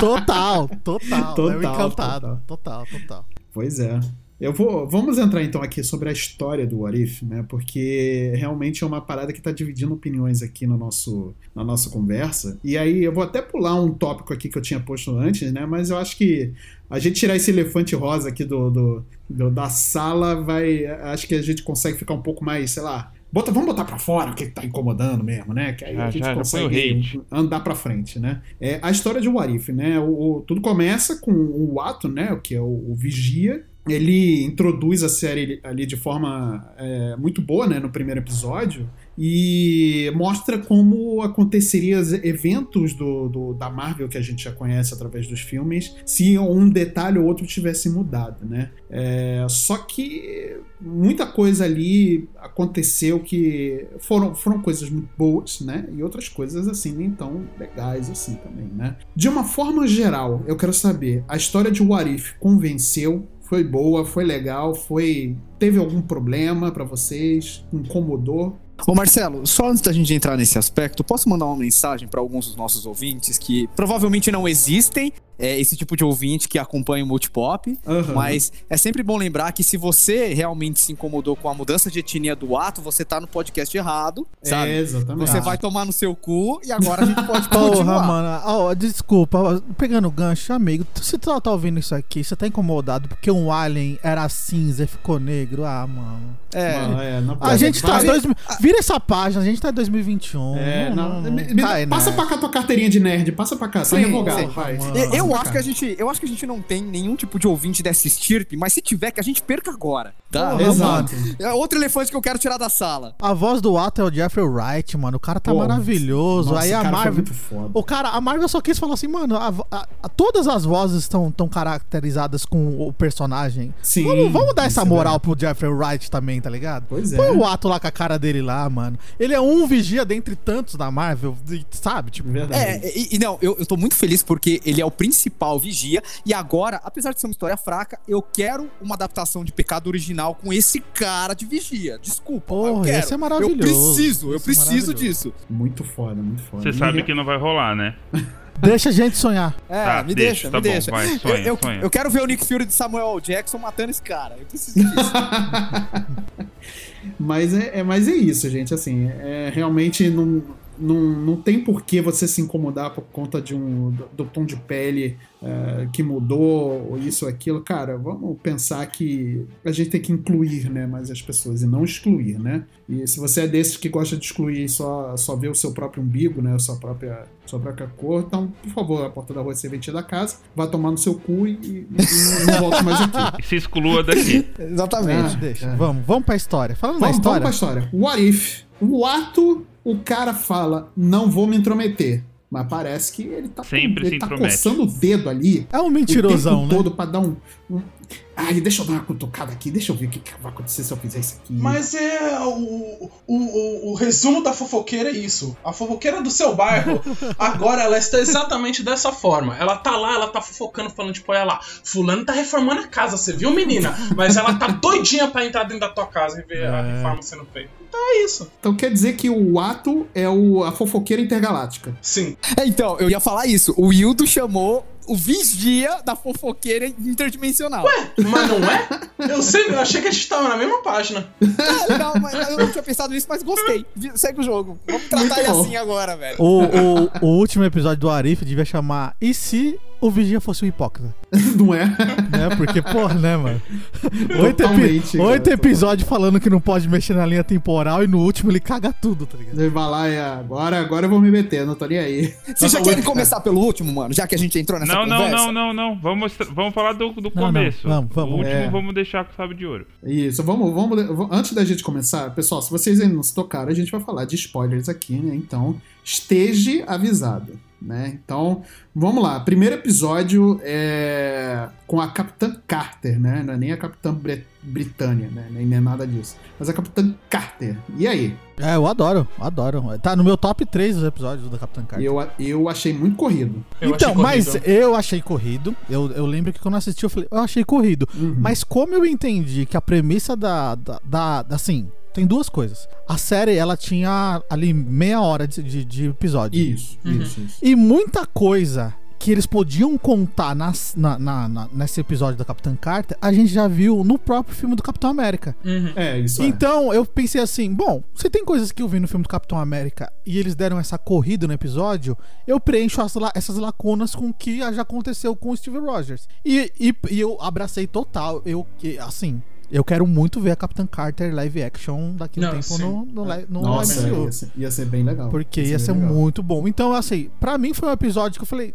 total, total, total. é o Total, Total, total. Pois é. Eu vou, vamos entrar então aqui sobre a história do What If, né? Porque realmente é uma parada que está dividindo opiniões aqui no nosso, na nossa conversa. E aí eu vou até pular um tópico aqui que eu tinha posto antes, né? Mas eu acho que a gente tirar esse elefante rosa aqui do, do- do- da sala vai. Acho que a gente consegue ficar um pouco mais, sei lá. Bota, vamos botar pra fora o que tá incomodando mesmo, né? Que aí Já, a gente já, já o consegue hate. andar pra frente, né? É, a história de What If, né? O, o- tudo começa com o Ato, né? Que é o, o Vigia. Ele introduz a série ali de forma é, muito boa, né? No primeiro episódio. E mostra como aconteceria os eventos do, do- da Marvel que a gente já conhece através dos filmes se um detalhe ou outro tivesse mudado, né? É, só que muita coisa ali aconteceu que foram, foram coisas muito boas, né? E outras coisas assim nem tão legais assim também, né? De uma forma geral, eu quero saber, a história de What If convenceu? Foi boa, foi legal, foi teve algum problema pra vocês? Incomodou? Ô Marcelo, só antes da gente entrar nesse aspecto, posso mandar uma mensagem para alguns dos nossos ouvintes que provavelmente não existem, é, esse tipo de ouvinte que acompanha o Multipop, Aham. mas é sempre bom lembrar que se você realmente se incomodou com a mudança de etnia do ato, você tá no podcast errado, sabe? É, exatamente. Você vai tomar no seu cu e agora a gente pode Porra, continuar. mano. Ó, desculpa, pegando o gancho, amigo. Se tu tá ouvindo isso aqui, você tá incomodado porque um alien era cinza e ficou negro? Ah, mano. É, Mano, é, não A gente tá. Vai- Dois, vira essa página, a gente tá em 2021. É, não, não, me- me- cai passa nessa. pra cá tua carteirinha de nerd, passa pra cá, tá Sim, revogado, sim. vai. Mano. Eu, Eu acho que a gente, eu acho que a gente não tem nenhum tipo de ouvinte dessa estirpe, mas se tiver, que a gente perca agora. Tá? Porra, Exato. É outro elefante que eu quero tirar da sala. A voz do Ato é o Jeffrey Wright, mano. O cara tá Pô, maravilhoso. nossa, Aí a Marvel. muito foda. O cara, a Marvel só quis falar assim, mano, a- a- a- todas as vozes estão tão caracterizadas com o personagem. Sim, Vamos, vamos dar essa é moral pro Jeffrey Wright também, tá ligado? Pois é. Põe o ato lá com a cara dele lá, mano. Ele é um vigia dentre tantos da Marvel, sabe? Tipo, Verdade. É, e, e não, eu, eu tô muito feliz porque ele é o principal vigia. E agora, apesar de ser uma história fraca, eu quero uma adaptação de pecado original com esse cara de vigia. Desculpa, mas eu Porra, quero. esse é maravilhoso. Eu preciso, eu Esse é preciso maravilhoso. disso. Muito foda, muito foda. Você sabe que não vai rolar, né? deixa a gente sonhar. É, Tá, me deixa, deixa, tá me bom, deixa. vai, sonha, eu, eu, sonha. eu quero ver o Nick Fury de Samuel Jackson matando esse cara. Eu preciso disso. Mas é, é, mas é isso, gente. Assim, é, realmente não, não, não tem por que você se incomodar por conta de um, do, do tom de pele é, que mudou, ou isso ou aquilo. Cara, vamos pensar que a gente tem que incluir né, mais as pessoas e não excluir, né? E se você é desses que gosta de excluir e só, só ver o seu próprio umbigo, né? A sua própria, sua própria cor, então, por favor, a porta da rua é serventia da casa, vá tomar no seu cu e, e- e não volte mais aqui. E se exclua daqui. Exatamente. Ah, Deixa. é. Vamos, vamos pra história. Falando Vamos, da vamos história. pra história. What if? O ato, o cara fala, não vou me intrometer. Mas parece que ele tá, Sempre ele se tá intromete. coçando o dedo ali. É um o mentirosão, tempo né? todo pra dar um, um- Ai, deixa eu dar uma cutucada aqui, deixa eu ver o que, que vai acontecer se eu fizer isso aqui. Mas é o, o, o, o resumo da fofoqueira é isso. A fofoqueira do seu bairro, agora ela está exatamente dessa forma. Ela tá lá, ela tá fofocando, falando, tipo, olha lá, fulano tá reformando a casa, você viu, menina? Mas ela tá doidinha pra entrar dentro da tua casa e ver a É. reforma sendo feita. Então é isso. Então quer dizer que o ato é o, a fofoqueira intergaláctica. Sim. É, então, eu ia falar isso. O Wildo chamou o vigia da fofoqueira interdimensional. Mas não é? Eu sei, eu achei que a gente tava na mesma página. É legal, mas eu não tinha pensado nisso, mas gostei. Segue o jogo. Vamos tratar Muito ele bom. assim agora, velho. O, o, o último episódio do Arif devia chamar E se o Vigia fosse um hipócrita? Não é? Né? Porque, porra, né, mano? Oito, epi- oito episódios falando que não pode mexer na linha temporal e no último ele caga tudo, tá ligado? Ele vai lá e agora, agora eu vou me meter, não tô nem aí. Vocês já Nossa, querem começar pelo último, mano? Já que a gente entrou nessa Não, não, conversa? não, não, não. Vamos, mostra- vamos falar do, do não, começo. vamos, vamos. O último É. vamos deixar com chave de ouro. Isso, vamos, vamos. Antes da gente começar, pessoal, se vocês ainda não se tocaram, a gente vai falar de spoilers aqui, né? Então, esteja avisado, né? Então, vamos lá. Primeiro episódio é com a Capitã Carter, né? Não é nem a Capitã Bre- Britânia, né? Nem é nada disso. Mas a Capitã Carter. E aí? É, eu adoro, adoro. Tá no meu top 3 dos episódios da Capitã Carter. Eu, eu achei muito corrido. Eu então, achei mas corrido. eu achei corrido. Eu, eu lembro que quando eu assisti, eu falei, eu achei corrido. Uhum. Mas como eu entendi que a premissa da, da, da- da- Assim, tem duas coisas. A série, ela tinha ali meia hora de, de, de episódio. Isso, isso, isso. E muita coisa que eles podiam contar nas, na, na- na- nesse episódio da Capitã Carter, a gente já viu no próprio filme do Capitão América. Uhum. É, isso é. Então, eu pensei assim, bom, se tem coisas que eu vi no filme do Capitão América e eles deram essa corrida no episódio, eu preencho as essas lacunas com o que já aconteceu com o Steve Rogers. E, e, e eu abracei total, eu, assim... Eu quero muito ver a Capitã Carter live action daqui a um Não, tempo sim. no, no, no Nossa, MCU. ia ser, ia ser bem legal. Porque ia ser bem legal. muito bom. Então, assim, pra mim foi um episódio que eu falei.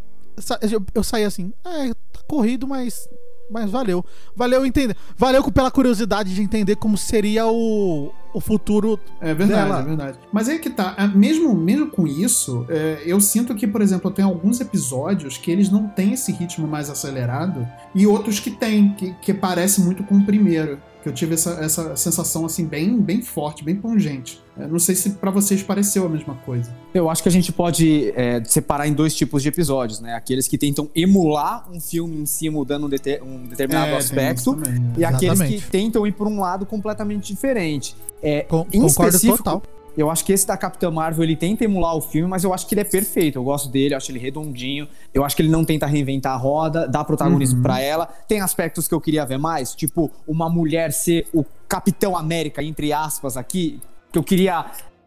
Eu, eu saí assim, é, tá corrido, mas. Mas valeu. Valeu entender. Valeu pela curiosidade de entender como seria o, o futuro. É verdade, dela. é verdade. Mas aí que tá, ah, mesmo, mesmo com isso, é, eu sinto que, por exemplo, tem alguns episódios que eles não têm esse ritmo mais acelerado e outros que tem, que, que parece muito com o primeiro. Que eu tive essa, essa sensação assim bem, bem forte, bem pungente. Eu não sei se pra vocês pareceu a mesma coisa. Eu acho que a gente pode é, separar em dois tipos de episódios, né? Aqueles que tentam emular um filme em si, mudando um, dete- um determinado É, aspecto. também? E aqueles Exatamente. que tentam ir por um lado completamente diferente. É, Com, Em concordo específico, total. Eu acho que esse da Capitã Marvel, ele tenta emular o filme, mas eu acho que ele é perfeito. Eu gosto dele, eu acho ele redondinho. Eu acho que ele não tenta reinventar a roda, dá protagonismo Uhum. pra ela. Tem aspectos que eu queria ver mais, tipo uma mulher ser o Capitão América, entre aspas, aqui, que eu queria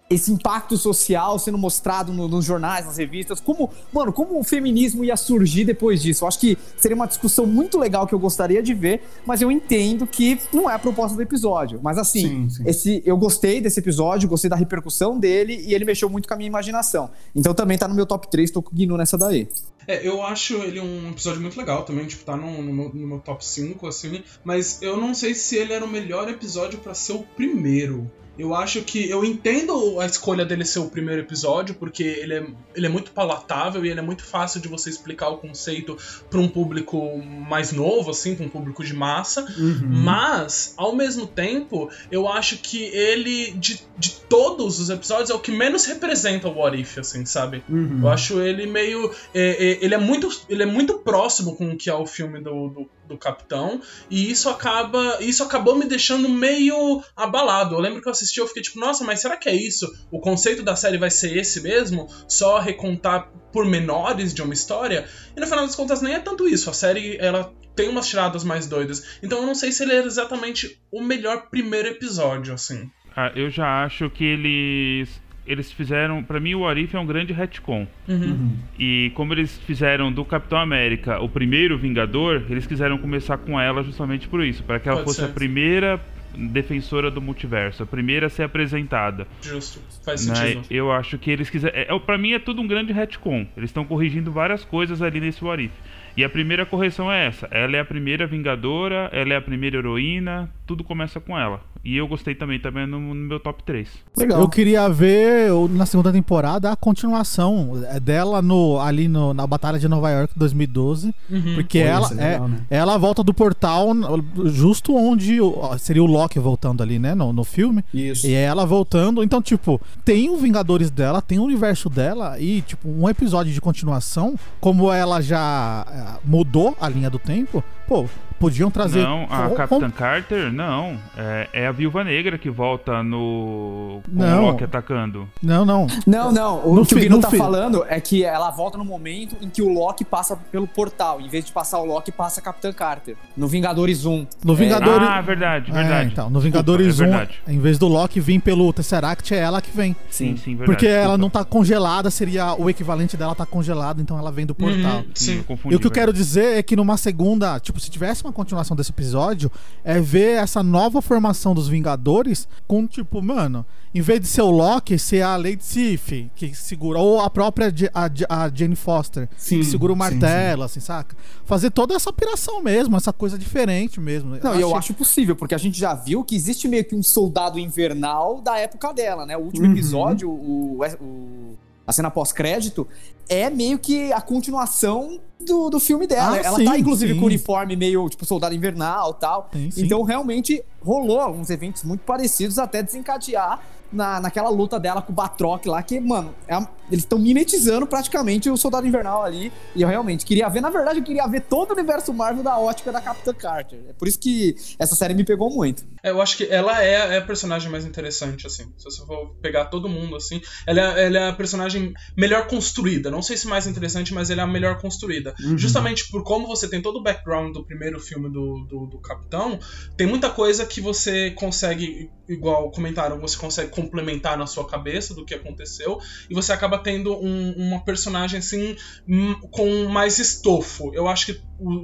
esse impacto social sendo mostrado no- nos jornais, nas revistas. Como, mano, como o feminismo ia surgir depois disso? Eu acho que seria uma discussão muito legal que eu gostaria de ver, mas eu entendo que não é a proposta do episódio. Mas assim, Sim, sim. esse, eu gostei desse episódio, gostei da repercussão dele e ele mexeu muito com a minha imaginação. Então também tá no meu top 3, tô com o Guinu nessa daí. É, eu acho ele um episódio muito legal também, tipo, tá no, no meu, no meu top 5, assim, mas eu não sei se ele era o melhor episódio pra ser o primeiro. Eu acho que. Eu entendo a escolha dele ser o primeiro episódio, porque ele é, ele é muito palatável e ele é muito fácil de você explicar o conceito pra um público mais novo, assim, pra um público de massa. Uhum. Mas, ao mesmo tempo, eu acho que ele, de, de todos os episódios, é o que menos representa o What If, assim, sabe? Uhum. Eu acho ele meio. é, é, ele, é muito, ele é muito próximo com o que é o filme do, do, do Capitão. E isso acaba. Isso acabou me deixando meio abalado. Eu lembro que eu assisti eu fiquei tipo, nossa, mas será que é isso? O conceito da série vai ser esse mesmo? Só recontar pormenores de uma história? E no final das contas, nem é tanto isso. A série, ela tem umas tiradas mais doidas. Então eu não sei se ele era exatamente o melhor primeiro episódio, assim. Ah, eu já acho que eles. Eles fizeram. Pra mim, o Arif é um grande retcon. Uhum. Uhum. E como eles fizeram do Capitão América o primeiro Vingador, eles quiseram começar com ela justamente por isso, para que ela Pode fosse ser. a primeira defensora do multiverso, a primeira a ser apresentada. Justo. Faz né? sentido. Eu acho que eles quiseram. É, é, para mim é tudo um grande retcon. Eles estão corrigindo várias coisas ali nesse What If. E a primeira correção é essa: ela é a primeira Vingadora, ela é a primeira heroína, tudo começa com ela. E eu gostei também, também no, no meu top 3. Legal. Eu queria ver na segunda temporada a continuação é, dela no, ali no- na Batalha de Nova York 2012. Porque Pô, ia ela, ser é, legal, né? ela volta do portal justo onde seria o Loki voltando ali, né? No, no filme. Isso. E é ela voltando. Então, tipo, tem o Vingadores dela, tem o universo dela. E, tipo, um episódio de continuação, como ela já mudou a linha do tempo, pô, podiam trazer. Não, a com- Capitã Carter, não. É, é a Viúva Negra que volta no. Com Não. o Loki atacando. Não, não. Não, não. O No que o fi- Guino no tá fi- falando é que ela volta no momento em que o Loki passa pelo portal. Em vez de passar o Loki, passa a Capitã Carter. No Vingadores 1. No Vingadores. Ah, verdade, É, verdade. então, no Vingadores é 1, verdade. em vez do Loki vir pelo Tesseract, é ela que vem. Sim, sim, verdade. Porque ela desculpa. não tá congelada, seria o equivalente dela tá congelado, então ela vem do portal. Uhum, Sim, sim. eu confundi. E o que eu quero dizer é que numa segunda, tipo, se tivesse uma continuação desse episódio, é ver essa nova formação dos Vingadores com, tipo, mano, em vez de ser o Loki, ser a Lady Sif, que segura, ou a própria a, a Jane Foster, Sim, que segura o sim, martelo, assim, saca? Fazer toda essa piração mesmo, essa coisa diferente mesmo. Não, e eu acho possível, porque a gente já viu que existe meio que um soldado invernal da época dela, né? O último Uhum. episódio, o, o- a cena pós-crédito, é meio que a continuação do, do filme dela. Ah, Ela sim, tá, inclusive, sim. com o uniforme meio, tipo, soldado invernal e tal. Sim. Então, realmente, rolou alguns eventos muito parecidos até desencadear na, naquela luta dela com o Batroc lá, que, mano, é a- eles estão mimetizando praticamente o Soldado Invernal ali. E eu realmente queria ver, na verdade, eu queria ver todo o universo Marvel da ótica da Capitã Carter. É por isso que essa série me pegou muito. É, Eu acho que ela é, é a personagem mais interessante, assim. Se você for pegar todo mundo, assim, ela é, ela é a personagem melhor construída. Não sei se mais interessante, mas ela é a melhor construída. Justamente por como você tem todo o background do primeiro filme do, do, do Capitão, tem muita coisa que você consegue, igual comentaram, você consegue complementar na sua cabeça do que aconteceu, e você acaba tendo um- uma personagem, assim, com mais estofo. Eu acho que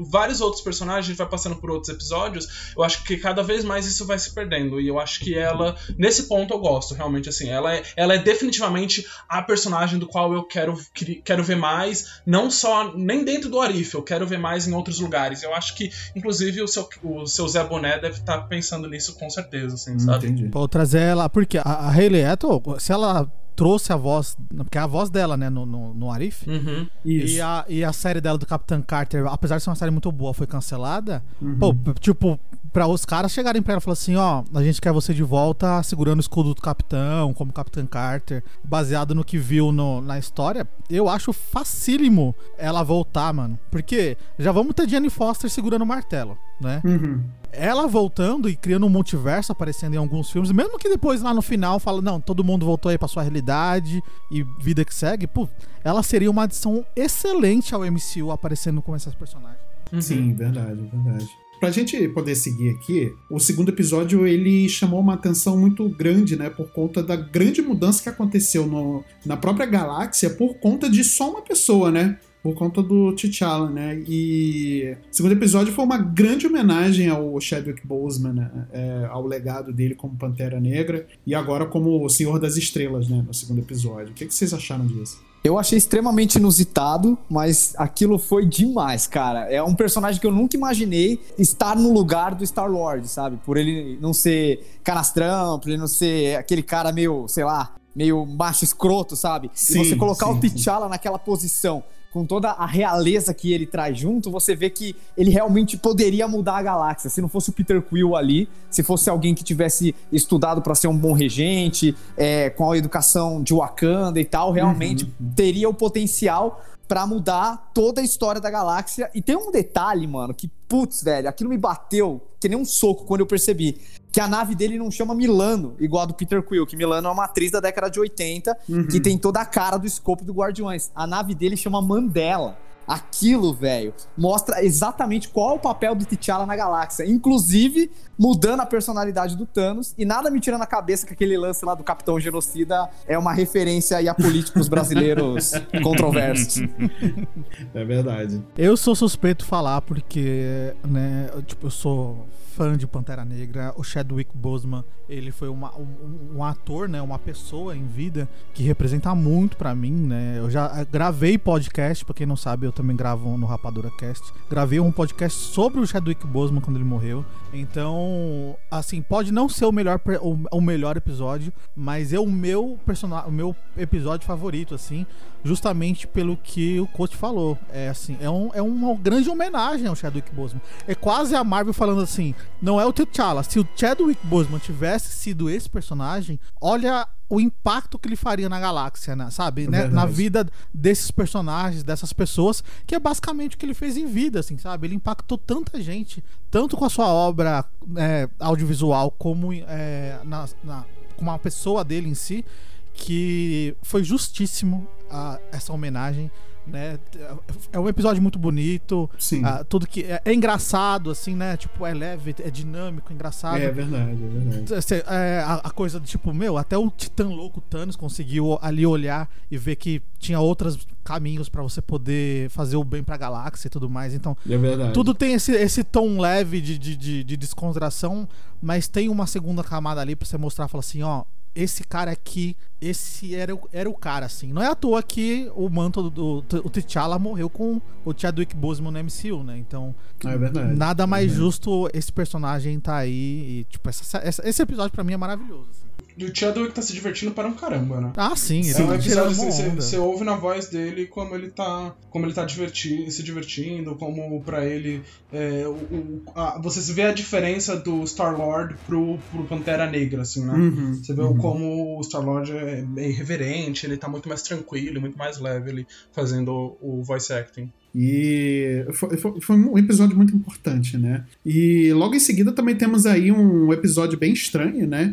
vários outros personagens, vai passando por outros episódios, eu acho que cada vez mais isso vai se perdendo. E eu acho que ela, nesse ponto, eu gosto, realmente, assim. Ela é, ela é definitivamente a personagem do qual eu quero, quero ver mais, não só, nem dentro do Arif, eu quero ver mais em outros lugares. Eu acho que, inclusive, o seu, o seu Zé Boné deve estar pensando nisso com certeza, assim, sabe? Entendi. Pô, trazer ela. Porque a, a Hayley Atwell, se ela trouxe a voz. Porque é a voz dela, né, no, no, no Arif. Uhum. Isso. E a, e a série dela do Capitão Carter, apesar de ser uma série muito boa, foi cancelada. Uhum. Pô, tipo, pra os caras chegarem pra ela e falar assim: ó, a gente quer você de volta segurando o escudo do Capitão, como Capitão Carter, baseado no que viu no- na história, eu acho facílimo ela voltar, mano. Porque já vamos ter Jenny Foster segurando o martelo, né? Uhum. ela voltando e criando um multiverso aparecendo em alguns filmes, mesmo que depois lá no final fala, não, todo mundo voltou aí pra sua realidade e vida que segue, pô, ela seria uma adição excelente ao MCU aparecendo com esses personagens. Uhum. Sim, verdade, verdade. Pra gente poder seguir aqui, o segundo episódio ele chamou uma atenção muito grande, né? Por conta da grande mudança que aconteceu no- na própria galáxia por conta de só uma pessoa, né? Por conta do T'Challa, né? E o segundo episódio foi uma grande homenagem ao Chadwick Boseman, né? É, ao legado dele como Pantera Negra e agora como o Senhor das Estrelas, né? No segundo episódio. O que, que vocês acharam disso? Eu achei extremamente inusitado, mas aquilo foi demais, cara. É um personagem que eu nunca imaginei estar no lugar do Star Lord, sabe? Por ele não ser canastrão, por ele não ser aquele cara meio, sei lá, meio macho escroto, sabe? Sim, e você colocar sim, o T'Challa naquela posição, com toda a realeza que ele traz junto, você vê que ele realmente poderia mudar a galáxia. Se não fosse o Peter Quill ali, se fosse alguém que tivesse estudado para ser um bom regente, é, com a educação de Wakanda e tal, realmente teria o potencial pra mudar toda a história da galáxia. E tem um detalhe, mano, que, putz, velho, aquilo me bateu que nem um soco quando eu percebi. Que a nave dele não chama Milano, igual a do Peter Quill, que Milano é uma atriz da década de 80, que tem toda a cara do escopo do Guardiões. A nave dele chama Mandela. Aquilo, velho, mostra exatamente qual é o papel do T'Challa na galáxia. Inclusive, mudando a personalidade do Thanos. E nada me tirando a cabeça que aquele lance lá do Capitão Genocida é uma referência aí a políticos brasileiros controversos. É verdade. Eu sou suspeito falar porque, né, tipo, eu sou fã de Pantera Negra. O Chadwick Boseman, ele foi uma- um, um ator, né, uma pessoa em vida que representa muito pra mim, né? Eu já gravei podcast, pra quem não sabe, eu eu também gravo no Rapadura Cast. Gravei um podcast sobre o Chadwick Boseman quando ele morreu. Então, assim, pode não ser o melhor, o, o melhor episódio, mas é o meu personagem, o meu episódio favorito, assim, justamente pelo que o coach falou. É assim, é, um, é uma grande homenagem ao Chadwick Boseman. É quase a Marvel falando assim: não é o T'Challa. Se o Chadwick Boseman tivesse sido esse personagem, olha o impacto que ele faria na galáxia, né? sabe? É né? Na vida desses personagens, dessas pessoas, que é basicamente o que ele fez em vida, assim, sabe? Ele impactou tanta gente, tanto com a sua obra é, audiovisual, como é, na, na, com uma pessoa dele em si, que foi justíssimo a, essa homenagem. Né? É um episódio muito bonito. Sim. ah, tudo que é, é engraçado, assim, né? Tipo, é leve, é dinâmico, engraçado. É verdade, é verdade. É, a, a coisa do tipo, meu, até o Titã louco Thanos conseguiu ali olhar e ver que tinha outros caminhos pra você poder fazer o bem pra galáxia e tudo mais. Então, É verdade. tudo tem esse, esse tom leve de, de, de, de descontração, mas tem uma segunda camada ali pra você mostrar, falar assim, ó, esse cara aqui, esse era, o- era o cara, assim. Não é à toa que o manto do, do o T'Challa morreu com o Chadwick Boseman no MCU, né? Então, É nada mais É justo esse personagem tá aí e, tipo, essa, essa- esse episódio pra mim é maravilhoso. assim. E o Chadwick tá se divertindo para um caramba, né? Ah, sim, ele É tá um tirando episódio assim, você, você ouve na voz dele como ele tá, como ele tá diverti se divertindo, como pra ele é, o, o- a- você se vê a diferença do Star Lord pro, pro Pantera Negra, assim, né? Uhum, Você vê uhum. como o Star Lord é bem irreverente, ele tá muito mais tranquilo, muito mais leve ele fazendo o, o voice acting. E foi, foi- foi um episódio muito importante, né? E logo em seguida também temos aí um episódio bem estranho, né?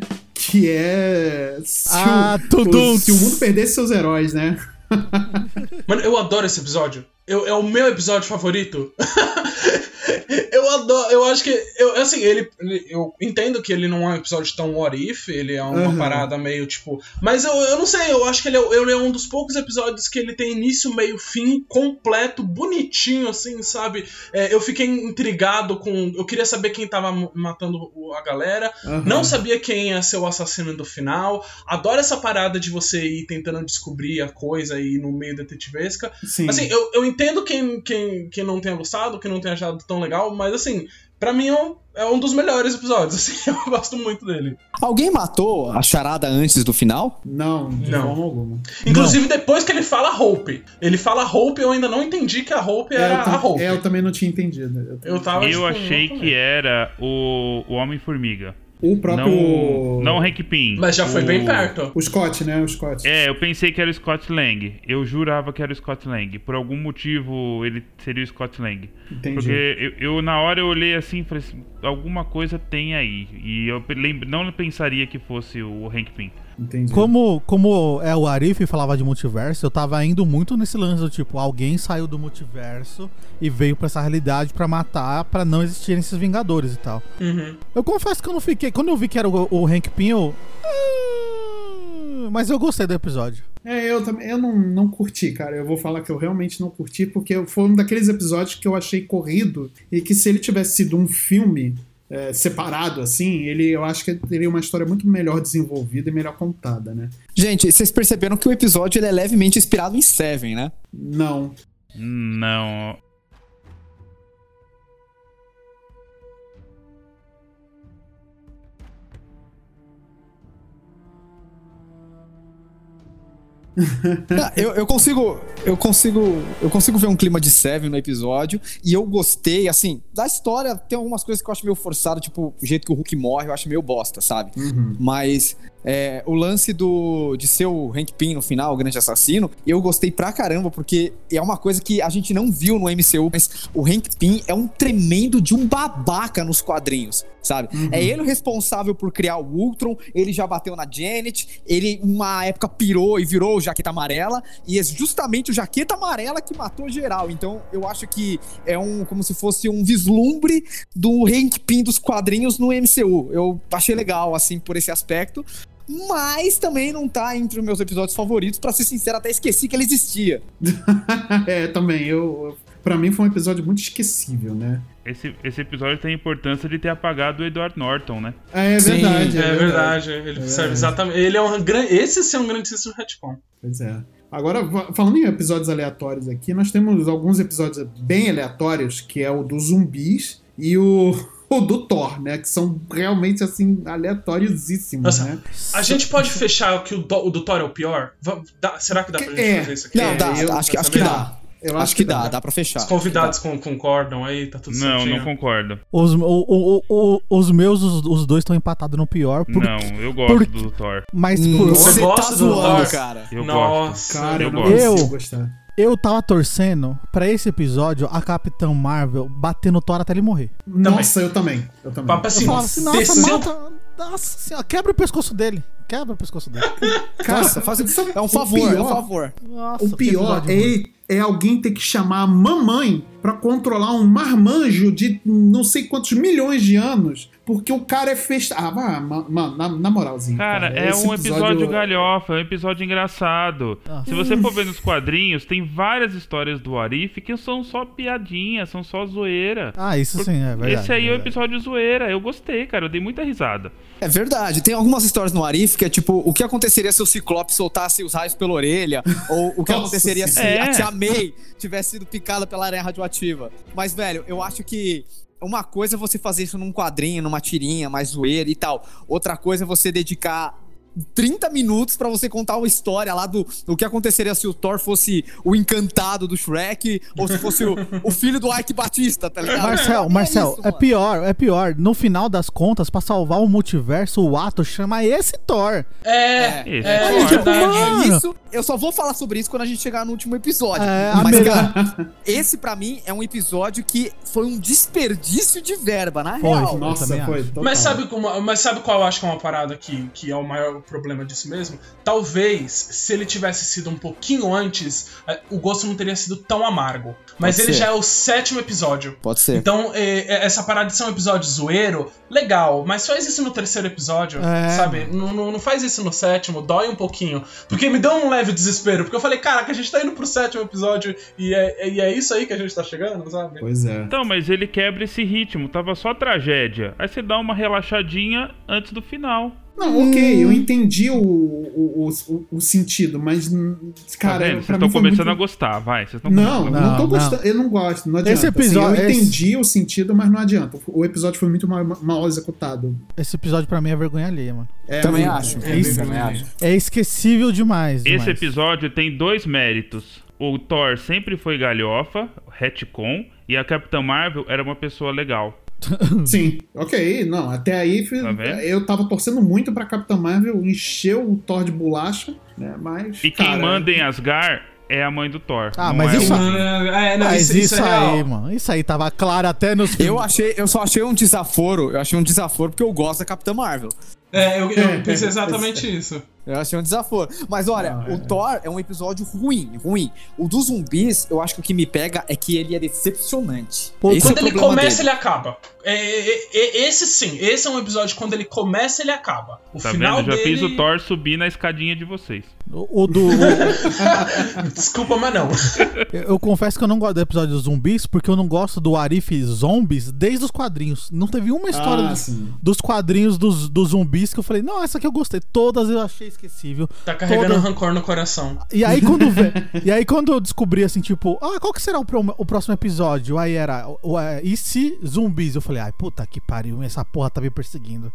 Que é. Se, Ah, o, tudo- o- se o mundo perdesse seus heróis, né? Mano, eu adoro esse episódio. Eu, é o meu episódio favorito. eu adoro. Eu acho que. Eu, assim, ele, ele- Eu entendo que ele não é um episódio tão what if, ele é uma Uhum. parada meio tipo. Mas eu, eu não sei, eu acho que ele é, ele é um dos poucos episódios que ele tem início, meio, fim, completo, bonitinho, assim, sabe? É, eu fiquei intrigado com. Eu queria saber quem tava matando a galera. Aham. Não sabia quem ia ser o assassino do final. Adoro essa parada de você ir tentando descobrir a coisa e ir no meio detetivesca. Sim. Assim, eu, eu entendo quem, quem, quem não tenha gostado, quem não tenha achado tão legal, mas assim, pra mim é um, é um dos melhores episódios, assim, eu gosto muito dele. Alguém matou a charada antes do final? Não, de Não. forma alguma. Inclusive, depois que ele fala Hope. Ele fala Hope, eu ainda não entendi que a Hope É, era a Hope. é, eu também não tinha entendido. Eu, Eu tava Eu tipo, achei não, que era o, o Homem-Formiga. O próprio. Não, não o Hank Pym. Mas já foi O- bem perto. O Scott, né? O Scott. É, eu pensei que era o Scott Lang. Eu jurava que era o Scott Lang. Por algum motivo ele seria o Scott Lang. Entendi. Porque eu, eu, na hora eu olhei assim e falei assim, alguma coisa tem aí. E eu lembro, não pensaria que fosse o Hank Pym. Entendi. Como, como é o Arif falava de multiverso, eu tava indo muito nesse lance do tipo, alguém saiu do multiverso e veio pra essa realidade pra matar, pra não existirem esses Vingadores e tal. Uhum. Eu confesso que eu não fiquei. Quando eu vi que era o, o Hank Pym, eu. "Ah", Mas eu gostei do episódio. É, eu também eu não, não curti, cara. Eu vou falar que eu realmente não curti, porque foi um daqueles episódios que eu achei corrido e que se ele tivesse sido um filme é, separado, assim, ele eu acho que teria uma história muito melhor desenvolvida e melhor contada, né? Gente, vocês perceberam que o episódio ele é levemente inspirado em Seven, né? Não. Não. Eu, eu consigo, eu consigo, eu consigo ver um clima de Seven no episódio e eu gostei, assim, da história tem algumas coisas que eu acho meio forçado, tipo o jeito que o Hulk morre, eu acho meio bosta, sabe? Uhum. Mas é, o lance do de ser o Hank Pym no final, o grande assassino, eu gostei pra caramba porque é uma coisa que a gente não viu no MCU, mas o Hank Pym é um tremendo de um babaca nos quadrinhos, sabe? É ele o responsável por criar o Ultron, ele já bateu na Janet, ele uma época pirou e virou o Jaqueta Amarela, e é justamente o Jaqueta Amarela que matou geral. Então eu acho que é um como se fosse um vislumbre do Hank Pym dos quadrinhos no MCU. Eu achei legal assim por esse aspecto. Mas também não tá entre os meus episódios favoritos, pra ser sincero, até esqueci que ele existia. é, também. Eu, pra mim foi um episódio muito esquecível, né? Esse, esse episódio tem a importância de ter apagado o Edward Norton, né? É, é Sim, verdade. É, verdade. Ele É serve exatamente. Ele é um grande. Esse sim é um grandíssimo retcon. Pois é. Agora, falando em episódios aleatórios aqui, nós temos alguns episódios bem aleatórios, que é o dos zumbis e o, o do Thor, né? Que são realmente, assim, aleatóriosíssimos, Nossa, né? A gente pode fechar que o do, o do Thor é o pior? Dá- será que dá pra gente É. fazer isso aqui? Não, É, dá, eu- acho, que, acho que dá. Eu acho que dá, dá pra fechar. Os convidados con- concordam aí, tá tudo Não, certinho. não concordo. Os, o- o- o- os meus, os, os dois estão empatados no pior. Por, Não, eu gosto por- do Thor. Mas Hum, por- Você gosta tá do zoando, Thor? cara. Eu Nossa, gosto. Cara, eu eu não gosto. Eu- gostar. Eu tava torcendo pra esse episódio a Capitã Marvel bater no Thor até ele morrer. Nossa, eu também. Eu também. Papo Eu assim, falava assim, nossa, desceu- mata. Nossa senhora, quebra o pescoço dele. Quebra o pescoço dele. Cara, Nossa, faz, é um o favor, é um pior? favor. Nossa, O pior é, é alguém ter que chamar a mamãe pra controlar um marmanjo de não sei quantos milhões de anos, porque o cara é festa. Ah, vá, ma- ma- na, na moralzinha. Cara, é esse um episódio galhofa, é um episódio engraçado. Ah. Se você for ver nos quadrinhos, tem várias histórias do Arif que são só piadinha, são só zoeira. Ah, isso sim, é verdade. Esse aí é o verdade. episódio zoeira. Eu gostei, cara. Eu dei muita risada. É verdade. Tem algumas histórias no Arif que é tipo, o que aconteceria se o Ciclope soltasse os raios pela orelha? Ou o que Nossa aconteceria se Senhora. a É. Tia May tivesse sido picada pela aranha radioativa? Mas, velho, eu acho que uma coisa é você fazer isso num quadrinho, numa tirinha, mais zoeira e tal. Outra coisa é você dedicar 30 minutos pra você contar uma história lá do, do que aconteceria se o Thor fosse o encantado do Shrek ou se fosse o, o filho do Ike Batista, tá ligado? Marcel, É Marcel, isso, é pior, é pior. No final das contas, pra salvar o multiverso, o ato chama esse Thor. É, Esse é, é tipo, mano. Isso, eu só vou falar sobre isso quando a gente chegar no último episódio. É, Mas, cara, esse pra mim é um episódio que foi um desperdício de verba, na Foi, real. Nossa, foi. Mas sabe, como, mas sabe qual eu acho que é uma parada que, que é o maior problema disso mesmo? Talvez, se ele tivesse sido um pouquinho antes, eh, o gosto não teria sido tão amargo. Mas Pode ele ser. já é o sétimo episódio. Pode ser. Então, eh, eh, essa parada de ser um episódio zoeiro, legal, mas faz isso no terceiro episódio, É, sabe? Não, não, não faz isso no sétimo, dói um pouquinho. Porque me deu um leve desespero, porque eu falei, caraca, a gente tá indo pro sétimo episódio e é, e é isso aí que a gente tá chegando, sabe? Pois é. Então, mas ele quebra esse ritmo. Tava só tragédia. Aí você dá uma relaxadinha antes do final. Não, ok, eu entendi o, o, o, o sentido, mas, hum, Tá cara, vendo? Vocês pra estão começando a muito... gostar, vai. Vocês estão Não, a não, tô Não, gostando. Eu não gosto, não adianta. Esse episódio- Assim, eu esse- entendi o sentido, mas não adianta. O episódio foi muito mal, mal executado. Esse episódio pra mim é vergonha alheia, mano. É, Também muito. acho. É. Também acho. É esquecível demais. demais. Esse episódio tem dois méritos. O Thor sempre foi galhofa, retcon, e a Capitã Marvel era uma pessoa legal. Sim, ok, não, até aí Tá eu tava torcendo muito pra Capitã Marvel encher o Thor de bolacha, né, mas, E quem cara, manda em Asgard é a mãe do Thor. Ah, não mas é isso- o- É, não, Mas isso, isso isso, é real. aí, mano. Isso aí tava claro até nos Eu achei, eu só achei um desaforo. Eu achei um desaforo porque eu gosto da Capitã Marvel. É, eu, eu pensei exatamente isso. Eu achei um desaforo. Mas olha, é. o Thor é um episódio ruim, ruim. O dos zumbis, eu acho que o que me pega é que ele é decepcionante. Pô, Esse Quando é o ele começa, dele. ele acaba. É, é, é, esse sim, esse é um episódio quando ele começa, ele acaba. O Tá final vendo? Já dele... fiz o Thor subir na escadinha de vocês. O, o do. Desculpa, mas não. eu, eu confesso que eu não gosto do episódio dos zumbis, porque eu não gosto do Arif Zombies desde os quadrinhos. Não teve uma história Ah, dos, dos quadrinhos dos, dos zumbis que eu falei, não, essa aqui eu gostei. Todas eu achei esquecível. Tá carregando Todas- rancor no coração. E aí quando vê, e aí quando eu descobri assim, tipo, ah, qual que será o, pro- o próximo episódio? Aí era, o- é, e se zumbis? Eu falei, ai, puta que pariu, essa porra tá me perseguindo.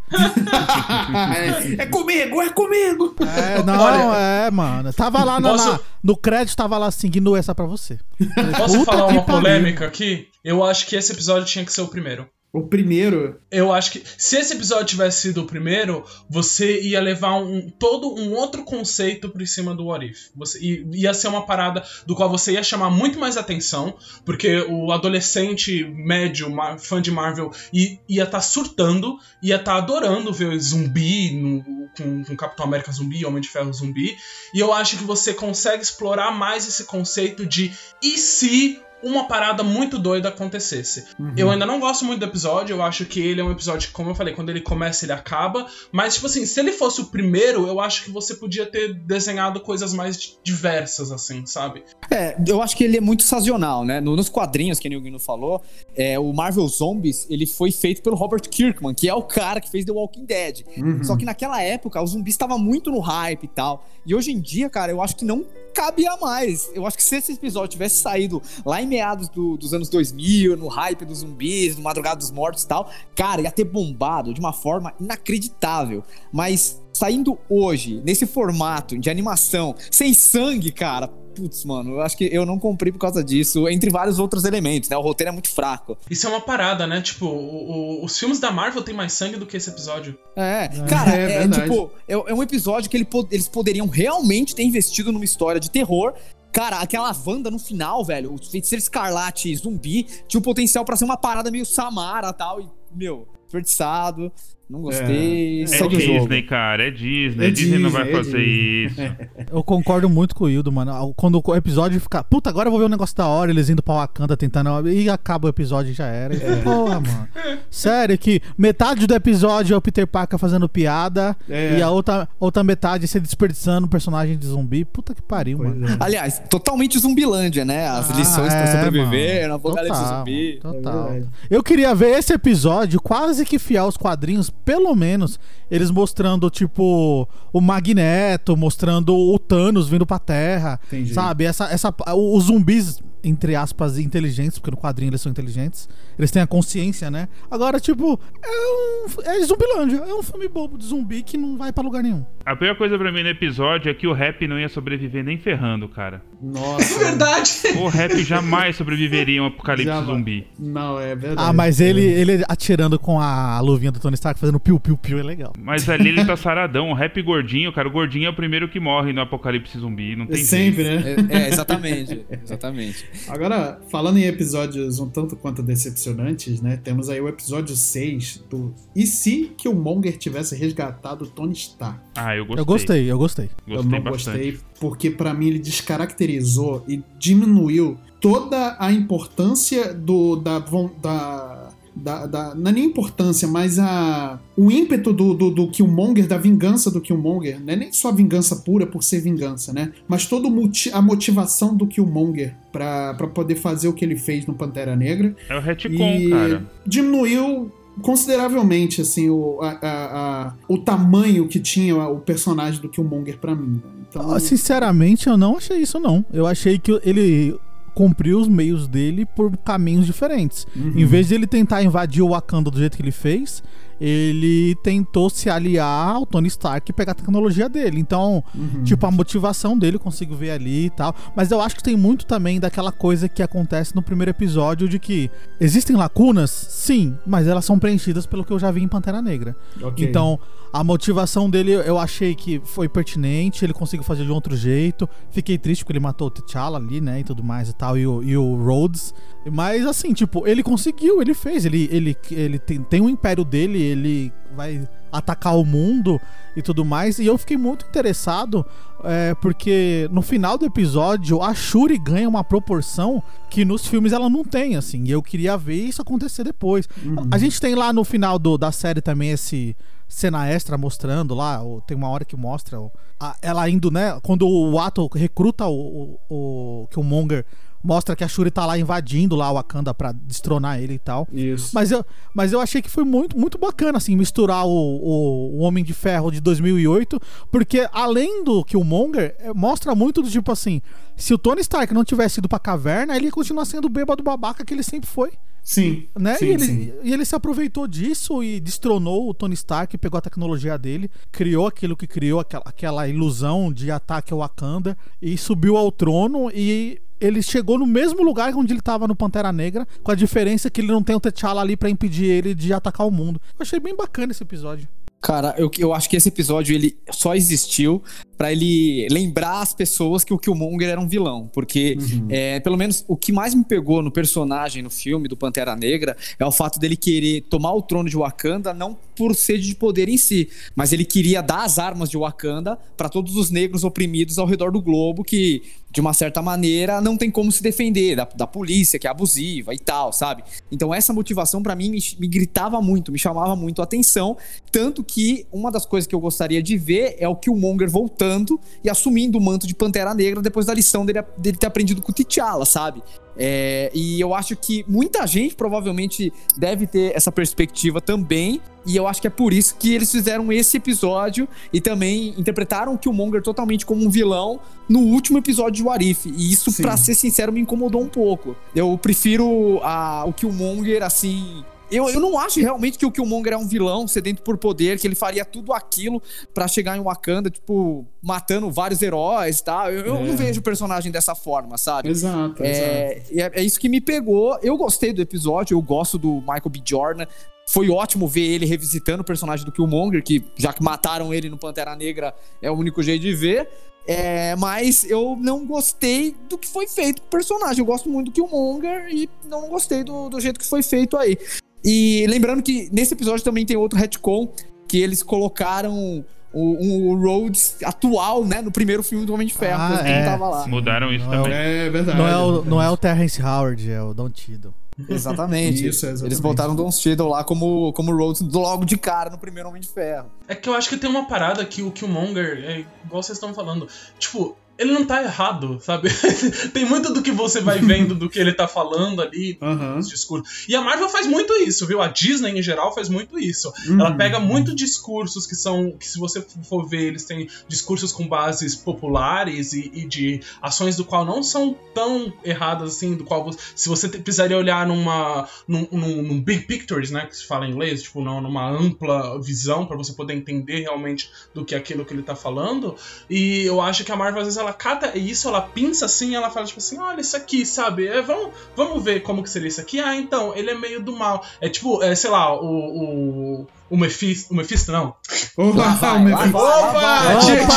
é, é comigo, é comigo! É, não, Olha- é, mano. Tava lá no, Posso- na- no crédito, tava lá seguindo essa pra você. Falei, Posso falar que uma pariu. polêmica aqui? Eu acho que esse episódio tinha que ser o primeiro. O primeiro, Eu acho que se esse episódio tivesse sido o primeiro, você ia levar um todo um outro conceito por cima do What If. Você, ia ser uma parada do qual você ia chamar muito mais atenção, porque o adolescente médio, fã de Marvel, ia estar surtando, ia estar adorando ver zumbi no- com, com Capitão América zumbi, Homem de Ferro zumbi. E eu acho que você consegue explorar mais esse conceito de e se uma parada muito doida acontecesse. Eu ainda não gosto muito do episódio, eu acho que ele é um episódio que, como eu falei, quando ele começa, ele acaba. Mas, tipo assim, se ele fosse o primeiro, eu acho que você podia ter desenhado coisas mais diversas, assim, sabe? É, eu acho que ele é muito sazonal, né? No- nos quadrinhos, que o Guino falou, é, o Marvel Zombies, ele foi feito pelo Robert Kirkman, que é o cara que fez The Walking Dead. Uhum. Só que naquela época, o zumbi estava muito no hype e tal. E hoje em dia, cara, eu acho que não cabia mais. Eu acho que se esse episódio tivesse saído lá em meados do- dos anos 2000, no hype dos zumbis, no Madrugada dos Mortos e tal, cara, ia ter bombado de uma forma inacreditável. Mas saindo hoje, nesse formato de animação, sem sangue, cara. Putz, mano, eu acho que eu não comprei por causa disso, entre vários outros elementos, né? O roteiro é muito fraco. Isso é uma parada, né? Tipo, o- o- os filmes da Marvel têm mais sangue do que esse episódio. É, cara, é é, verdade. tipo, é, é um episódio que ele eles poderiam realmente ter investido numa história de terror. Cara, aquela Wanda no final, velho, o feiticeiro escarlate zumbi, tinha o potencial pra ser uma parada meio Samara e tal, e, meu, desperdiçado, não gostei, É, É o jogo. Disney, cara, é Disney. É Disney não vai Disney, é fazer isso. Eu concordo muito com o Hildo, mano. Quando o episódio fica. Puta, agora eu vou ver um negócio da hora, eles indo pra Wakanda tentando. E acaba o episódio e já era. E, Porra, mano. Sério, que metade do episódio é o Peter Parker fazendo piada É. e a outra, outra metade é se desperdiçando um personagem de zumbi. Puta que pariu, Pois mano. é. Aliás, totalmente Zumbilândia, né? As Ah, lições pra é, sobreviver mano. no apocalipse Total, zumbi. É Total. eu queria ver esse episódio quase que fiel aos quadrinhos, pelo menos eles mostrando, tipo, o Magneto, mostrando o Thanos vindo pra Terra. Entendi. Sabe? Essa, essa, os zumbis, entre aspas, inteligentes, porque no quadrinho eles são inteligentes. Eles têm a consciência, né? Agora, tipo, é um. É Zumbilândia. É um filme bobo de zumbi que não vai pra lugar nenhum. A pior coisa pra mim no episódio é que o rap não ia sobreviver nem ferrando, cara. Nossa. Verdade! O rap jamais sobreviveria a um apocalipse Já zumbi. Não, é verdade. Ah, mas ele, ele atirando com a luvinha do Tony Stark, fazendo piu-piu-piu, é legal. Mas ali ele tá saradão. O rap gordinho, cara. O gordinho é o primeiro que morre no apocalipse zumbi. Não É tem sempre, jeito. né? É, é, exatamente. exatamente. Agora, falando em episódios um tanto quanto decepcionantes, né? Temos aí o episódio 6 do E se que o Monger tivesse resgatado o Tony Stark? Ah, eu gostei. Eu gostei, eu gostei. eu Gostei não bastante. gostei, porque pra mim ele descaracterizou e diminuiu toda a importância do da da, da, da- não é nem importância, mas a o ímpeto do, do, do Killmonger, da vingança do Killmonger, não é nem só vingança pura por ser vingança, né? Mas toda a motivação do Killmonger pra pra poder fazer o que ele fez no Pantera Negra É o retcon, e cara. diminuiu consideravelmente assim o, a- a- a- o tamanho que tinha o personagem do Killmonger pra mim. né? Então, Ah, Sinceramente, eu não achei isso, não. Eu achei que ele cumpriu os meios dele por caminhos diferentes. Uhum. Em vez de ele tentar invadir o Wakanda do jeito que ele fez, ele tentou se aliar ao Tony Stark e pegar a tecnologia dele. Então, Uhum. tipo, a motivação dele eu consigo ver ali e tal. Mas eu acho que tem muito também daquela coisa que acontece no primeiro episódio de que existem lacunas, sim, mas elas são preenchidas pelo que eu já vi em Pantera Negra. Ok. Então, a motivação dele eu achei que foi pertinente, ele conseguiu fazer de um outro jeito. Fiquei triste porque ele matou o T'Challa ali, né, e tudo mais e tal, e o, e o Rhodes. Mas, assim, tipo, ele conseguiu, ele fez, ele, ele, ele tem, tem um império dele, ele vai atacar o mundo e tudo mais. E eu fiquei muito interessado, é, porque no final do episódio, a Shuri ganha uma proporção que nos filmes ela não tem, assim. E eu queria ver isso acontecer depois. A gente tem lá no final do, da série também esse cena extra mostrando lá, o- tem uma hora que mostra o- a- ela indo, né? Quando o Ato recruta o, o, o Killmonger, mostra que a Shuri tá lá invadindo lá o Wakanda pra destronar ele e tal. Isso. Mas eu, mas eu achei que foi muito, muito bacana, assim, misturar o, o, o Homem de Ferro de 2008, porque além do Killmonger, eh, mostra muito do tipo assim, se o Tony Stark não tivesse ido pra caverna, ele ia continuar sendo o bêbado babaca que ele sempre foi, Sim. né? Sim, e, ele, sim. e ele se aproveitou disso e destronou o Tony Stark, pegou a tecnologia dele, criou aquilo que criou, aquela, aquela ilusão de ataque ao Wakanda, e subiu ao trono e ele chegou no mesmo lugar onde ele tava no Pantera Negra, com a diferença que ele não tem o T'Challa ali pra impedir ele de atacar o mundo. Eu achei bem bacana esse episódio. Cara, eu, eu acho que esse episódio ele só existiu pra ele lembrar as pessoas que o Killmonger era um vilão. Porque, é, pelo menos, o que mais me pegou no personagem, no filme do Pantera Negra, é o fato dele querer tomar o trono de Wakanda, não por sede de poder em si, mas ele queria dar as armas de Wakanda pra todos os negros oprimidos ao redor do globo que, de uma certa maneira, não tem como se defender da, da polícia, que é abusiva e tal, sabe? Então, essa motivação, pra mim, me, me gritava muito, me chamava muito a atenção. Tanto que uma das coisas que eu gostaria de ver é o Killmonger voltando voltando e assumindo o manto de Pantera Negra depois da lição dele, dele ter aprendido com o T'Challa, sabe? É, e eu acho que muita gente provavelmente deve ter essa perspectiva também. E eu acho que é por isso que eles fizeram esse episódio e também interpretaram o Killmonger totalmente como um vilão no último episódio de Warif. E isso, pra ser sincero, me incomodou um pouco. Eu prefiro a, o Killmonger assim. Eu, eu não acho realmente que o Killmonger é um vilão sedento por poder, que ele faria tudo aquilo pra chegar em Wakanda, tipo, matando vários heróis e tal. Eu, eu É. não vejo o personagem dessa forma, sabe? Exato, exato. É, e é, é isso que me pegou. Eu gostei do episódio, eu gosto do Michael B. Jordan. Foi ótimo ver ele revisitando o personagem do Killmonger, que já que mataram ele no Pantera Negra, é o único jeito de ver. É, mas eu não gostei do que foi feito com o personagem. Eu gosto muito do Killmonger e não gostei do, do jeito que foi feito aí. E lembrando que nesse episódio também tem outro retcon, que eles colocaram o, o Rhodes atual, né, no primeiro filme do Homem de Ferro, Ah, que é. não tava lá. Mudaram isso Não é o- também. É verdade. Não é, o, verdade. não é o Terrence Howard, é o Don Tiddle. Exatamente. Isso, exatamente. Eles botaram Don Cheadle lá como, como Rhodes logo de cara no primeiro Homem de Ferro. É que eu acho que tem uma parada que o Killmonger, é igual vocês estão falando, tipo, ele não tá errado, sabe? tem muito do que você vai vendo do que ele tá falando ali, Aham. nos discursos. E a Marvel faz muito isso, viu? A Disney, em geral, faz muito isso. Uhum. Ela pega muito discursos que são. que se você for ver, eles têm discursos com bases populares e, e de ações do qual não são tão erradas assim, do qual você, se você te- precisaria olhar numa. Num, num- num big pictures, né? Que se fala em inglês, tipo, não, numa ampla visão para você poder entender realmente do que é aquilo que ele tá falando. E eu acho que a Marvel, às vezes, ela cata isso, ela pinça assim, ela fala, tipo assim, olha isso aqui, sabe? É, vamos, vamos ver como que seria isso aqui. Ah, então, ele é meio do mal. É tipo, é, sei lá, o. o o Mephisto, o Mephisto não. Opa, vai, o Mephisto. Opa, Opa, tinha que vir.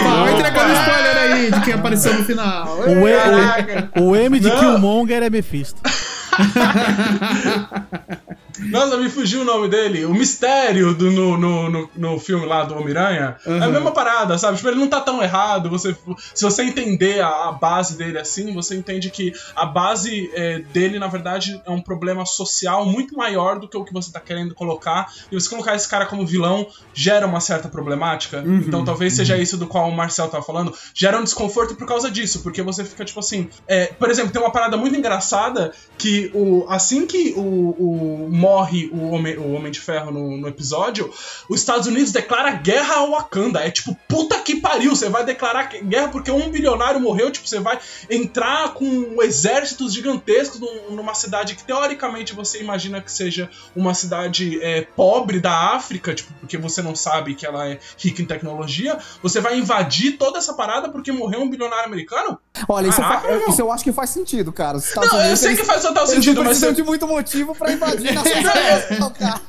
opa, Vai entregando opa. spoiler aí de quem apareceu no final. O, E- o, o M de Não. Killmonger é Mephisto. Nossa, me fugiu o nome dele. O mistério do, no, no, no, no filme lá do Homem-Aranha. É a Uhum. mesma parada, sabe? Tipo, ele não tá tão errado. Você, se você entender a, a base dele assim, você entende que a base é, dele, na verdade, é um problema social muito maior do que o que você tá querendo colocar. E você colocar esse cara como vilão gera uma certa problemática. Uhum, Então talvez seja isso do qual o Marcel tava falando. Gera um desconforto por causa disso. Porque você fica tipo assim. é, por exemplo, tem uma parada muito engraçada que o, assim que o, o morre o Homem, o Homem de Ferro no, no episódio, os Estados Unidos declara guerra ao Wakanda. É tipo, puta que pariu, você vai declarar guerra porque um bilionário morreu, tipo, você vai entrar com exércitos gigantescos num- numa cidade que teoricamente você imagina que seja uma cidade é, pobre da África, tipo, porque você não sabe que ela é rica em tecnologia, você vai invadir toda essa parada porque morreu um bilionário americano? Olha, isso, Caraca, meu. isso eu acho que faz sentido, cara. Os Estados Não, eu Unidos, sei eles- que faz total eles sentido, mas precisam você- de muito motivo pra invadir nações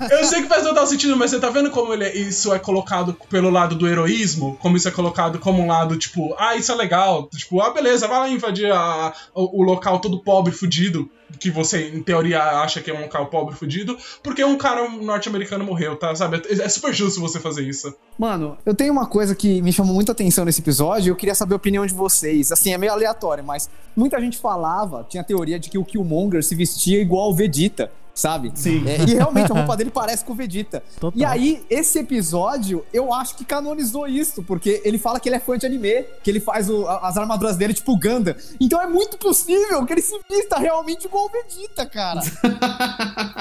Eu sei que faz total sentido, mas você tá vendo como ele é- isso é colocado pelo lado do heroísmo? Como isso é colocado como um lado, tipo, ah, isso é legal. Tipo, ah, beleza, vai lá invadir a- o, o local todo pobre, fudido. Que você, em teoria, acha que é um local pobre, fudido. Porque um cara norte-americano morreu, tá? Sabe? É, é super justo você fazer isso. Mano, eu tenho uma coisa que me chamou muita atenção nesse episódio e eu queria saber a opinião de vocês. Assim, é meio aleatório, mas muita gente falava, tinha a teoria de que o Killmonger se vestia igual o Vegeta, sabe? Sim. É, e realmente a roupa dele parece com o Vegeta. Total. E aí, esse episódio, eu acho que canonizou isso, porque ele fala que ele é fã de anime, que ele faz o- as armaduras dele tipo Ganda. Então é muito possível que ele se vista realmente igual o Vegeta, cara.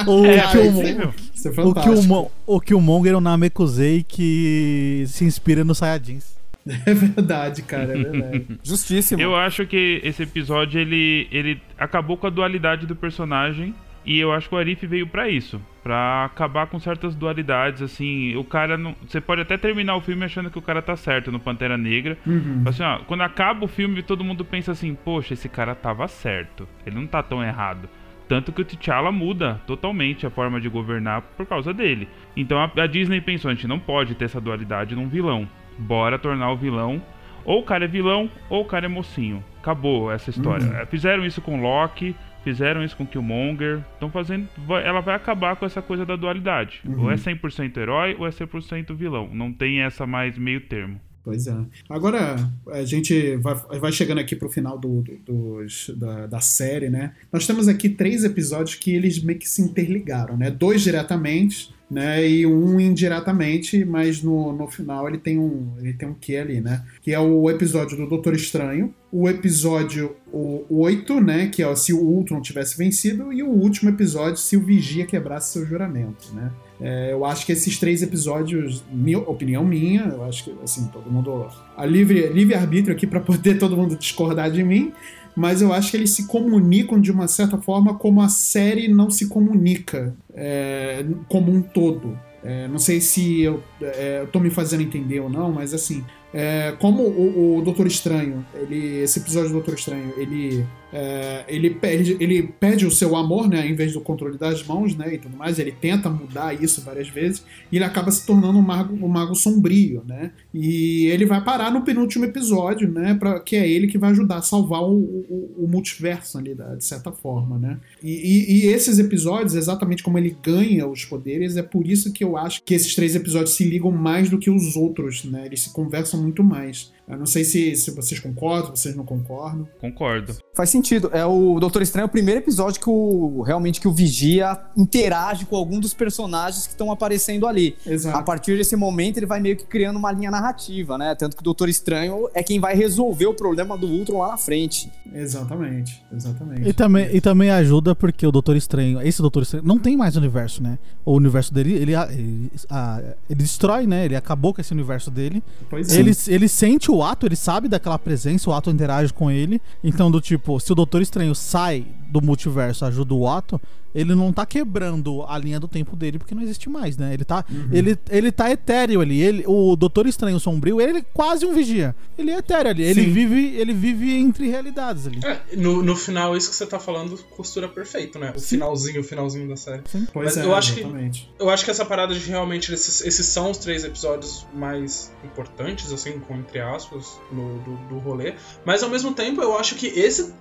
O, É, Killmo- possível. Isso é o, fantástico. Killmo- o Killmonger é o Namekusei que se inspira no Saiyajins. É verdade, cara, é verdade. Justíssimo. Eu acho que esse episódio ele, ele acabou com a dualidade do personagem e eu acho que o Arif veio pra isso, Pra acabar com certas dualidades assim. O cara não, você pode até terminar o filme achando que o cara tá certo no Pantera Negra. Uhum. Assim, ó, quando acaba o filme, todo mundo pensa assim: "Poxa, esse cara tava certo. Ele não tá tão errado". Tanto que o T'Challa muda totalmente a forma de governar por causa dele. Então a, a Disney pensou: a gente não pode ter essa dualidade num vilão. Bora tornar o vilão. Ou o cara é vilão, ou o cara é mocinho. Acabou essa história. Uhum. Fizeram isso com Loki, fizeram isso com Killmonger. Estão fazendo. vai- Ela vai acabar com essa coisa da dualidade. Uhum. Ou é 100% herói, ou é 100% vilão. Não tem essa mais meio termo. Pois é. Agora, a gente vai, vai chegando aqui pro final do, do- dos- da, da série, né? Nós temos aqui três episódios que eles meio que se interligaram, né? Dois diretamente, né? E um indiretamente, mas no, no final ele tem um ele tem um quê ali, né? Que é o episódio do Doutor Estranho, o episódio o 8, né? Que é se o Ultron tivesse vencido, e o último episódio, se o Vigia quebrasse seu juramento, né? É, eu acho que esses três episódios, minha opinião minha, eu acho que assim, todo mundo. A livre, livre arbítrio aqui para poder todo mundo discordar de mim, mas eu acho que eles se comunicam de uma certa forma como a série não se comunica é, como um todo. É, não sei se eu, é, tô me fazendo entender ou não, mas assim, é, como o, o Doutor Estranho, ele, esse episódio do Doutor Estranho, ele, é, ele, ele pede o seu amor, né, em vez do controle das mãos, né, e tudo mais, ele tenta mudar isso várias vezes, e ele acaba se tornando um mago, um mago sombrio, né, e ele vai parar no penúltimo episódio, né, pra, que é ele que vai ajudar a salvar o, o, o multiverso ali, de certa forma, né. E, e- e esses episódios, exatamente como ele ganha os poderes, é por isso que eu acho que esses três episódios se ligam mais do que os outros, né? Eles se conversam muito mais. Eu não sei se, se vocês concordam, se vocês não concordam. Concordo. Faz sentido. É o Doutor Estranho, é o primeiro episódio que o realmente que o Vigia interage com algum dos personagens que estão aparecendo ali. A Exato. partir desse momento, ele vai meio que criando uma linha narrativa, né? Tanto que o Doutor Estranho é quem vai resolver o problema do Ultron lá na frente. Exatamente. Exatamente. E também, e também ajuda porque o Doutor Estranho, esse Doutor Estranho, não tem mais universo, né? O universo dele, ele, ele, ah, ele destrói, né? Ele acabou com esse universo dele. Pois é. Ele, ele sente o ato, ele sabe daquela presença, o ato interage com ele. Então, do tipo, se o Doutor Estranho sai do multiverso, ajuda o ato, ele não tá quebrando a linha do tempo dele porque não existe mais, né? Ele tá, ele, ele tá etéreo ali. Ele, o Doutor Estranho Sombrio, ele é quase um vigia. Ele é etéreo ali. Ele Sim. vive, ele vive entre realidades ali. É, no, no final, isso que você tá falando costura perfeito, né? O finalzinho, o finalzinho da série. Pois Mas é, eu acho que- exatamente. Eu acho que essa parada de realmente esses, esses são os três episódios mais importantes, assim, com entre aspas, no, do, do rolê. Mas ao mesmo tempo, eu acho que esse,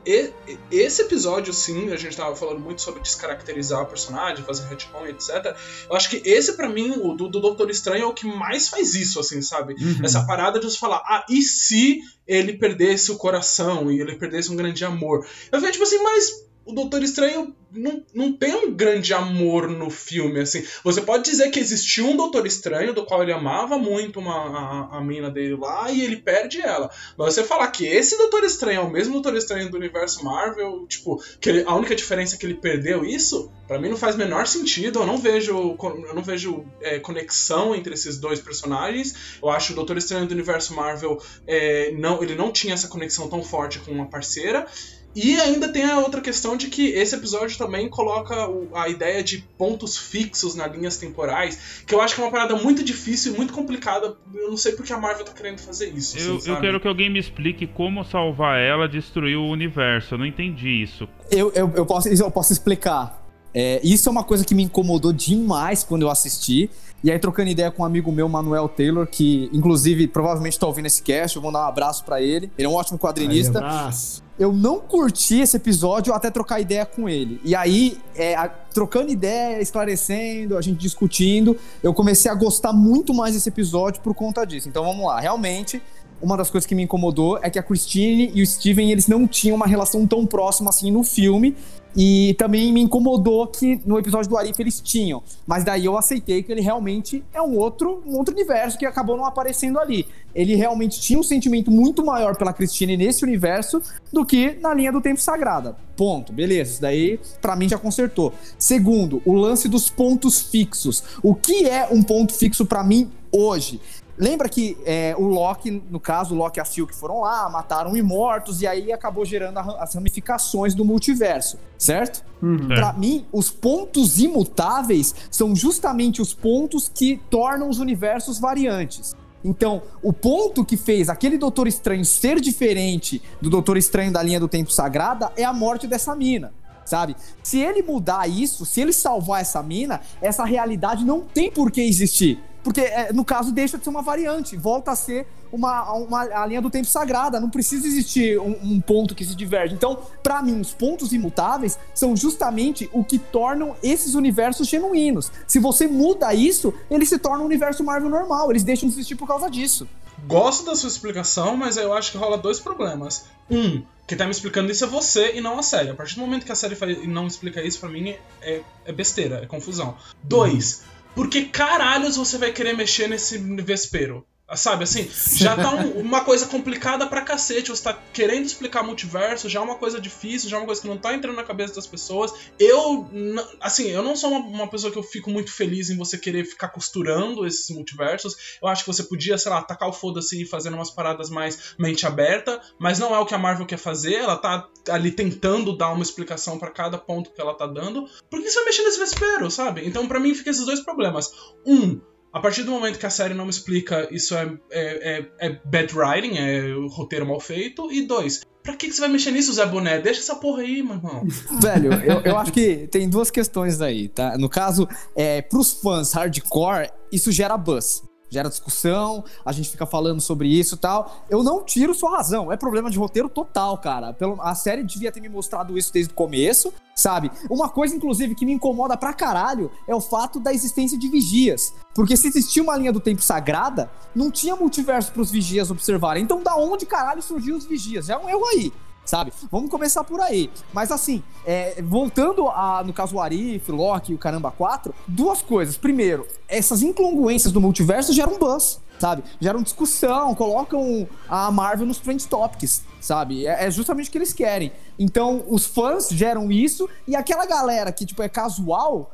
esse episódio, sim, a gente tava falando muito sobre descaracterizar o personagem, fazer retcon, etc. Eu acho que esse, pra mim, o do, do Doutor Estranho é o que mais faz isso, assim, sabe? Uhum. Essa parada de você falar, ah, e se ele perdesse o coração e ele perdesse um grande amor? Eu vejo, tipo assim, mas o Doutor Estranho não, não tem um grande amor no filme, assim. Você pode dizer que existiu um Doutor Estranho, do qual ele amava muito uma, a, a mina dele lá, e ele perde ela. Mas você falar que esse Doutor Estranho é o mesmo Doutor Estranho do universo Marvel, tipo, que ele- a única diferença é que ele perdeu isso, pra mim não faz menor sentido. Eu não vejo, eu não vejo é, conexão entre esses dois personagens. Eu acho o Doutor Estranho do universo Marvel, é, não, ele não tinha essa conexão tão forte com uma parceira. E ainda tem a outra questão de que esse episódio também coloca o- a ideia de pontos fixos nas linhas temporais, que eu acho que é uma parada muito difícil e muito complicada. Eu não sei porque a Marvel tá querendo fazer isso. assim, Eu, eu sabe? quero que alguém me explique como salvar ela destruir o universo. Eu não entendi isso. Eu, eu, eu, posso, eu posso explicar. É, isso é uma coisa que me incomodou demais quando eu assisti. E aí, trocando ideia com um amigo meu, Manuel Taylor, que inclusive provavelmente tá ouvindo esse cast, eu vou dar um abraço pra ele. Ele é um ótimo quadrinista. Aí, abraço. Eu não curti esse episódio até trocar ideia com ele. E aí, é, a- trocando ideia, esclarecendo, a gente discutindo, eu comecei a gostar muito mais desse episódio por conta disso. Então vamos lá. Realmente, uma das coisas que me incomodou é que a Christine e o Steven, eles não tinham uma relação tão próxima assim no filme. E também me incomodou que no episódio do Arif eles tinham. Mas daí eu aceitei que ele realmente é um outro, um outro universo que acabou não aparecendo ali. Ele realmente tinha um sentimento muito maior pela Christine nesse universo do que na linha do tempo sagrada. Ponto. Beleza, isso daí pra mim já consertou. Segundo, o lance dos pontos fixos. O que é um ponto fixo pra mim hoje? Lembra que é, o Loki, no caso, o Loki e a Silk foram lá, mataram imortos, e aí acabou gerando a- as ramificações do multiverso, certo? Uhum. Pra mim, os pontos imutáveis são justamente os pontos que tornam os universos variantes. Então, o ponto que fez aquele Doutor Estranho ser diferente do Doutor Estranho da linha do Tempo Sagrada é a morte dessa mina. Sabe? Se ele mudar isso, se ele salvar essa mina, essa realidade não tem por que existir. Porque, é, no caso, deixa de ser uma variante, volta a ser uma, uma a linha do tempo sagrada. Não precisa existir um, um ponto que se diverge. Então, pra mim, os pontos imutáveis são justamente o que tornam esses universos genuínos. Se você muda isso, ele se torna um universo Marvel normal. Eles deixam de existir por causa disso. gosto da sua explicação, mas eu acho que rola dois problemas. Um, quem tá me explicando isso é você e não a série. A partir do momento que a série não explica isso, pra mim é, é besteira, é confusão. Dois, por que caralhos você vai querer mexer nesse vespeiro? Sabe, assim, já tá um- uma coisa complicada pra cacete. Você tá querendo explicar multiverso, já é uma coisa difícil, já é uma coisa que não tá entrando na cabeça das pessoas. Eu, assim, eu não sou uma, uma pessoa que eu fico muito feliz em você querer ficar costurando esses multiversos. Eu acho que você podia, sei lá, tacar o foda-se e fazendo umas paradas mais mente aberta, mas não é o que a Marvel quer fazer. Ela tá ali tentando dar uma explicação pra cada ponto que ela tá dando. Por que você vai mexer nesse vespeiro, sabe? Então, pra mim, fica esses dois problemas. Um, a partir do momento que a série não me explica, isso é, é, é, é bad writing, é roteiro mal feito. E dois, pra que, que você vai mexer nisso, Zé Boné? Deixa essa porra aí, meu irmão. Velho, eu, eu acho que tem duas questões aí, tá? No caso, é, pros fãs hardcore, isso gera buzz. Gera discussão, a gente fica falando sobre isso e tal. Eu não tiro sua razão, é problema de roteiro total, cara. A série devia ter me mostrado isso desde o começo, sabe? Uma coisa, inclusive, que me incomoda pra caralho é o fato da existência de vigias. Porque se existia uma linha do tempo sagrada, não tinha multiverso pros vigias observarem. Então, da onde caralho surgiu os vigias? É um erro aí sabe? Vamos começar por aí. Mas assim, é, voltando a, no caso o Arif, Loki e o Caramba 4, duas coisas. Primeiro, essas incongruências do multiverso geram buzz, sabe? Geram discussão, colocam a Marvel nos trend topics, sabe? É, é justamente o que eles querem. Então, os fãs geram isso e aquela galera que, tipo, é casual,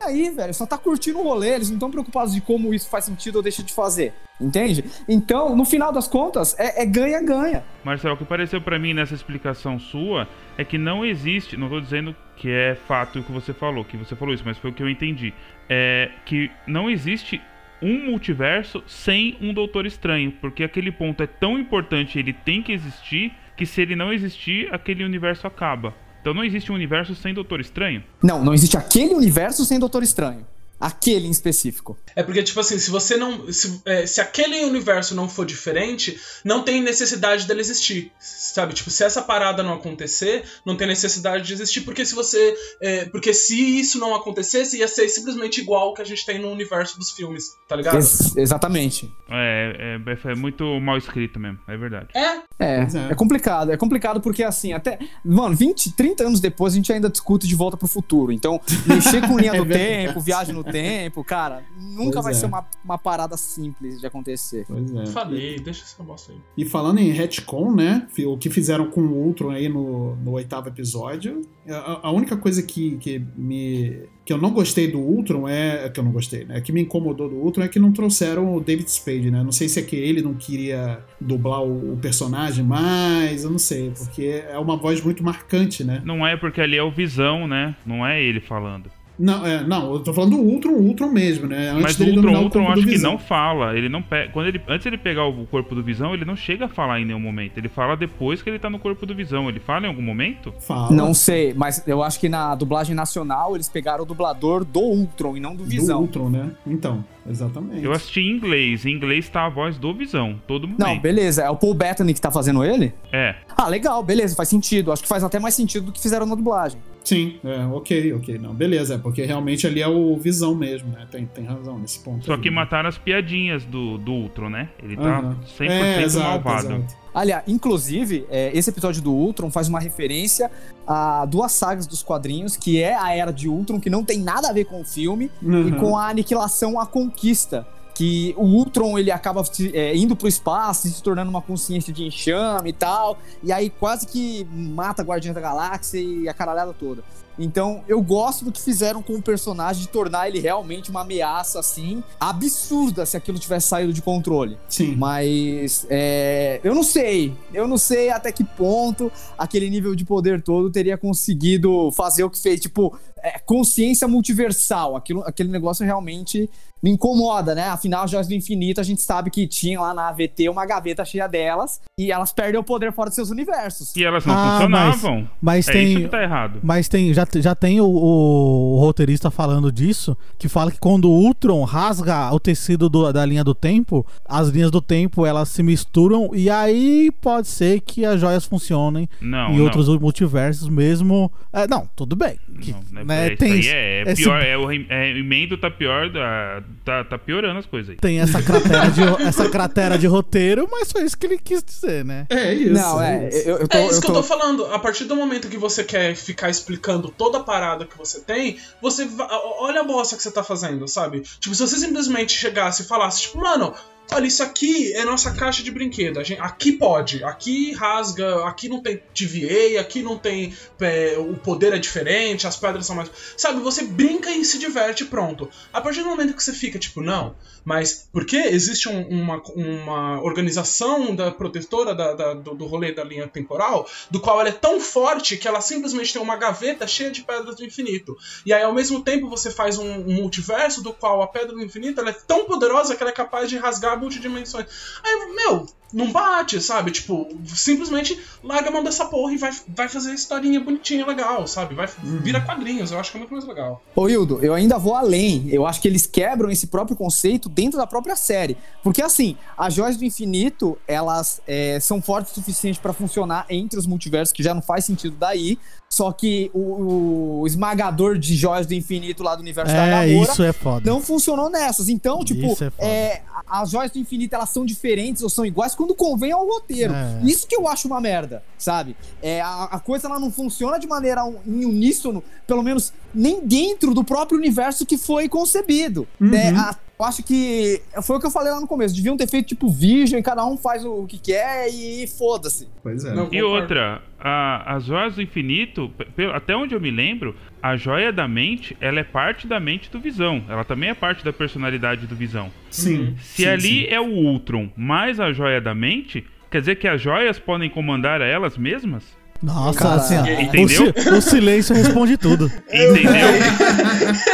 aí, velho, só tá curtindo o rolê, eles não estão preocupados de como isso faz sentido ou deixa de fazer. Entende? Então, no final das contas, é é ganha-ganha. Marcelo, o que pareceu pra mim nessa explicação sua é que não existe, não tô dizendo que é fato o que você falou, que você falou isso, mas foi o que eu entendi. É que não existe um multiverso sem um Doutor Estranho, porque aquele ponto é tão importante, ele tem que existir, que se ele não existir, aquele universo acaba. Então não existe um universo sem Doutor Estranho? Não, não existe aquele universo sem Doutor Estranho. Aquele em específico. É porque, tipo assim, se você não. Se, é, se aquele universo não for diferente, não tem necessidade dele existir. Sabe? Tipo, se essa parada não acontecer, não tem necessidade de existir, porque se você. é, porque se isso não acontecesse, ia ser simplesmente igual o que a gente tem no universo dos filmes, tá ligado? Ex- exatamente. É, é, é muito mal escrito mesmo, é verdade. É, É, é. é complicado. É complicado porque, assim, até. Mano, 20, 30 anos depois a gente ainda discute de volta pro futuro. Então, mexer com linha É do tempo, viagem no tempo, cara, nunca Pois vai é. ser uma, uma parada simples de acontecer. Pois é. falei, deixa essa bosta aí. E falando em retcon, né? O que fizeram com o Ultron aí no, no oitavo episódio. A, a única coisa que, que me. que eu não gostei do Ultron é. que eu não gostei, né? Que me incomodou do Ultron é que não trouxeram o David Spade, né? Não sei se é que ele não queria dublar o, o personagem mais, eu não sei, porque é uma voz muito marcante, né? Não é porque ali é o Visão, né? Não é ele falando. Não, é, não, eu tô falando do Ultron, Ultron mesmo, né? Antes Mas o Ultron, o Ultron do acho que não fala. Ele não pega. Quando ele, antes ele pegar o corpo do Visão, ele não chega a falar em nenhum momento. Ele fala depois que ele tá no corpo do Visão. Ele fala em algum momento? Fala. Não sei, mas eu acho que na dublagem nacional eles pegaram o dublador do Ultron e não do do Visão. Ultron, né? Então, exatamente. Eu assisti em inglês. Em inglês tá a voz do Visão, todo momento. Não, beleza, é o Paul Bettany que tá fazendo ele? É. Ah, legal, beleza, faz sentido. Acho que faz até mais sentido do que fizeram na dublagem. Sim, é, ok, ok. Não, beleza, é porque realmente ali é o Visão mesmo, né? Tem, tem razão nesse ponto. Só aí, que né? mataram as piadinhas do, do Ultron, né? Ele tá Aham. 100% é, exato, malvado. exato. Aliás, inclusive, é, esse episódio do Ultron faz uma referência a duas sagas dos quadrinhos, que é a Era de Ultron, que não tem nada a ver com o filme, e Uhum. com a aniquilação, a conquista. Que o Ultron ele acaba é, indo pro espaço e se tornando uma consciência de enxame e tal. E aí quase que mata Guardião da Galáxia e a caralhada toda. Então, eu gosto do que fizeram com o personagem de tornar ele realmente uma ameaça, assim, absurda se aquilo tivesse saído de controle. Sim. Mas é, eu não sei. Eu não sei até que ponto aquele nível de poder todo teria conseguido fazer o que fez. Tipo, é, consciência multiversal. Aquilo, aquele negócio realmente me incomoda, né? Afinal, Joias do Infinito, a gente sabe que tinha lá na AVT uma gaveta cheia delas. E elas perdem o poder fora de seus universos. E elas não Ah, funcionavam. Mas é tem. isso que tá errado. Mas tem, já, já tem o, o roteirista falando disso, que fala que quando o Ultron rasga o tecido do- da linha do tempo, as linhas do tempo elas se misturam e aí pode ser que as joias funcionem Não, em não. outros multiversos mesmo. É, não, tudo bem. Que, Não, né, é, tem, isso aí é, é esse- pior. É, o, é, o emendo tá pior, da- tá, tá piorando as coisas aí. tem essa cratera, de, essa cratera de roteiro, mas foi isso que ele quis dizer, né? É isso. não, é. isso. Eu, eu tô, É isso que eu tô- tô falando. A partir do momento que você quer ficar explicando toda a parada que você tem, você va- olha a bosta que você tá fazendo, sabe? Tipo, se você simplesmente chegasse e falasse, tipo, mano. Olha, isso aqui é nossa caixa de brinquedo. Gente- aqui pode, aqui rasga, aqui não tem TVA, aqui não tem. é, o poder é diferente, as pedras são mais. Sabe, você brinca e se diverte, pronto. A partir do momento que você fica, tipo, não, mas porque existe um- uma, uma organização da protetora da- da- do, do rolê da linha temporal, do qual ela é tão forte que ela simplesmente tem uma gaveta cheia de pedras do infinito. E aí, ao mesmo tempo, você faz um, um multiverso do qual a pedra do infinito é tão poderosa que ela é capaz de rasgar multidimensões. Aí, meu, não bate, sabe? Tipo, simplesmente larga a mão dessa porra e vai, vai fazer historinha bonitinha, legal, sabe? Vai vira quadrinhos, eu acho que é muito mais legal. Ô, Hildo, eu ainda vou além. Eu acho que eles quebram esse próprio conceito dentro da própria série. Porque, assim, as joias do infinito, elas é, são fortes o suficiente pra funcionar entre os multiversos, que já não faz sentido daí. Só que o, o esmagador de joias do infinito lá do universo da É, Gamora isso é foda. não funcionou nessas. Então, tipo, é é, as joias do infinito elas são diferentes ou são iguais quando convém ao roteiro. É. Isso que eu acho uma merda, sabe? É, a, a coisa ela não funciona de maneira un- em uníssono, pelo menos nem dentro do próprio universo que foi concebido. né? A- eu acho que foi o que eu falei lá no começo. Deviam ter feito tipo Vision, cada um faz o que quer e foda-se. Pois é. Não, E concordo. outra, a, as joias do infinito, até onde eu me lembro, a joia da mente, ela é parte da mente do Visão. Ela também é parte da personalidade do Visão. Sim. Se sim, ali sim. é o Ultron mais a joia da mente, quer dizer que as joias podem comandar a elas mesmas? Nossa, Cara, assim, ó, entendeu? o, si- o silêncio responde tudo. Entendeu?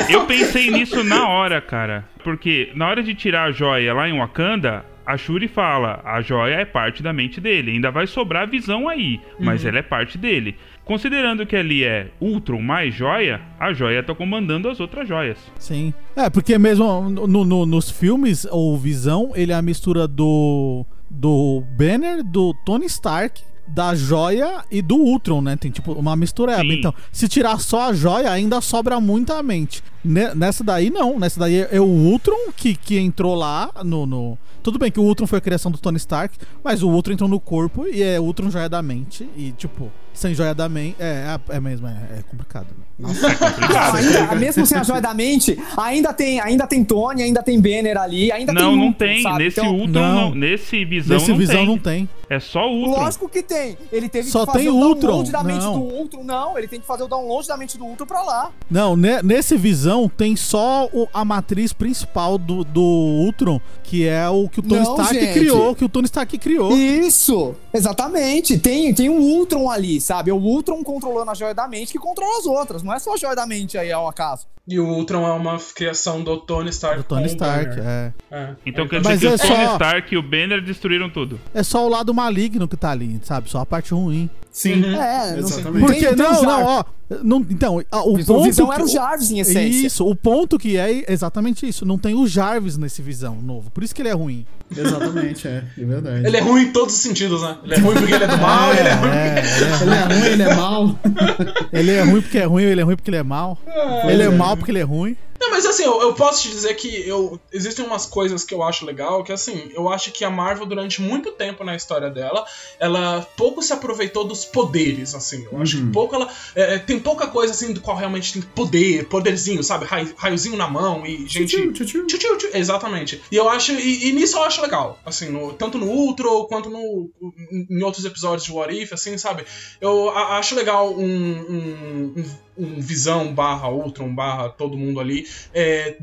Eu pensei nisso na hora, cara. Porque na hora de tirar a joia lá em Wakanda, a Shuri fala: a joia é parte da mente dele. Ainda vai sobrar a visão aí, mas ela é parte dele. Considerando que ali é Ultron mais joia, a joia tá comandando as outras joias. Sim. É, porque mesmo no- no- nos filmes, o Visão, ele é a mistura do. do Banner, do Tony Stark, da joia e do Ultron, né? Tem tipo uma mistureba. Sim. Então, se tirar só a joia, ainda sobra muita mente. Ne- Nessa daí, não. Nessa daí é o Ultron que, que entrou lá no, no- Tudo bem que o Ultron foi a criação do Tony Stark, mas o Ultron entrou no corpo e é Ultron joia da mente. E, tipo, sem joia da mente. É, é, é mesmo, é, é complicado. né? Nossa. Não, ainda- mesmo sem a joia da mente, ainda tem, ainda tem Tony, ainda tem Banner ali, ainda não, tem não Ultron, tem. sabe? Nesse Então, Ultron, Não. não. Nesse Visão, Nesse não, visão tem. não tem. É só o Ultron. Lógico que tem. Ele teve Só que fazer tem o Ultron. download da mente Não. do Ultron. Não, ele tem que fazer o download da mente do Ultron pra lá. Não, ne- nesse visão tem só o- a matriz principal do, do Ultron, que é o que o Tony Não, Stark gente. criou, que o Tony Stark criou. Isso, exatamente. Tem, tem um Ultron ali, sabe? É o Ultron controlando a joia da mente que controla as outras. Não é só a joia da mente aí ao acaso. E o Ultron é uma criação do Tony Stark. Do Tony Stark, é. É. Então É, quer dizer Mas que é o Tony só- Stark e o Banner destruíram tudo. É só o lado maligno que tá ali, sabe? Só a parte ruim. Sim. É, não sei. Exatamente. Porque, não, Jarvis. não, ó. Não, então, o O ponto. Visão que- era o Jarvis em essência. Isso, o ponto que é exatamente isso. Não tem o Jarvis nesse visão novo. Por isso que ele é ruim. Exatamente, é. É verdade. Ele é ruim em todos os sentidos, né? Ele é ruim porque ele é do mal, ele é ruim É, Ele é ruim, ele é mal. ele é ruim porque é ruim, ele é ruim porque ele é mal. ele é mal porque ele é ruim. Não, mas assim, eu, eu posso te dizer que eu, existem umas coisas que eu acho legal, que assim, eu acho que a Marvel, durante muito tempo na história dela, ela pouco se aproveitou dos poderes, assim. Eu acho que pouco ela. é, tem pouca coisa assim do qual realmente tem poder, poderzinho, sabe? Raio- raiozinho na mão e gente. Tchutchu, tchutchu. Tchu, tchu, tchu, exatamente. E eu acho. E, e nisso eu acho legal. Assim, no- tanto no Ultron quanto no, em outros episódios de What If, assim, sabe? Eu a- acho legal um, um, um- um visão barra Ultron barra todo mundo ali é,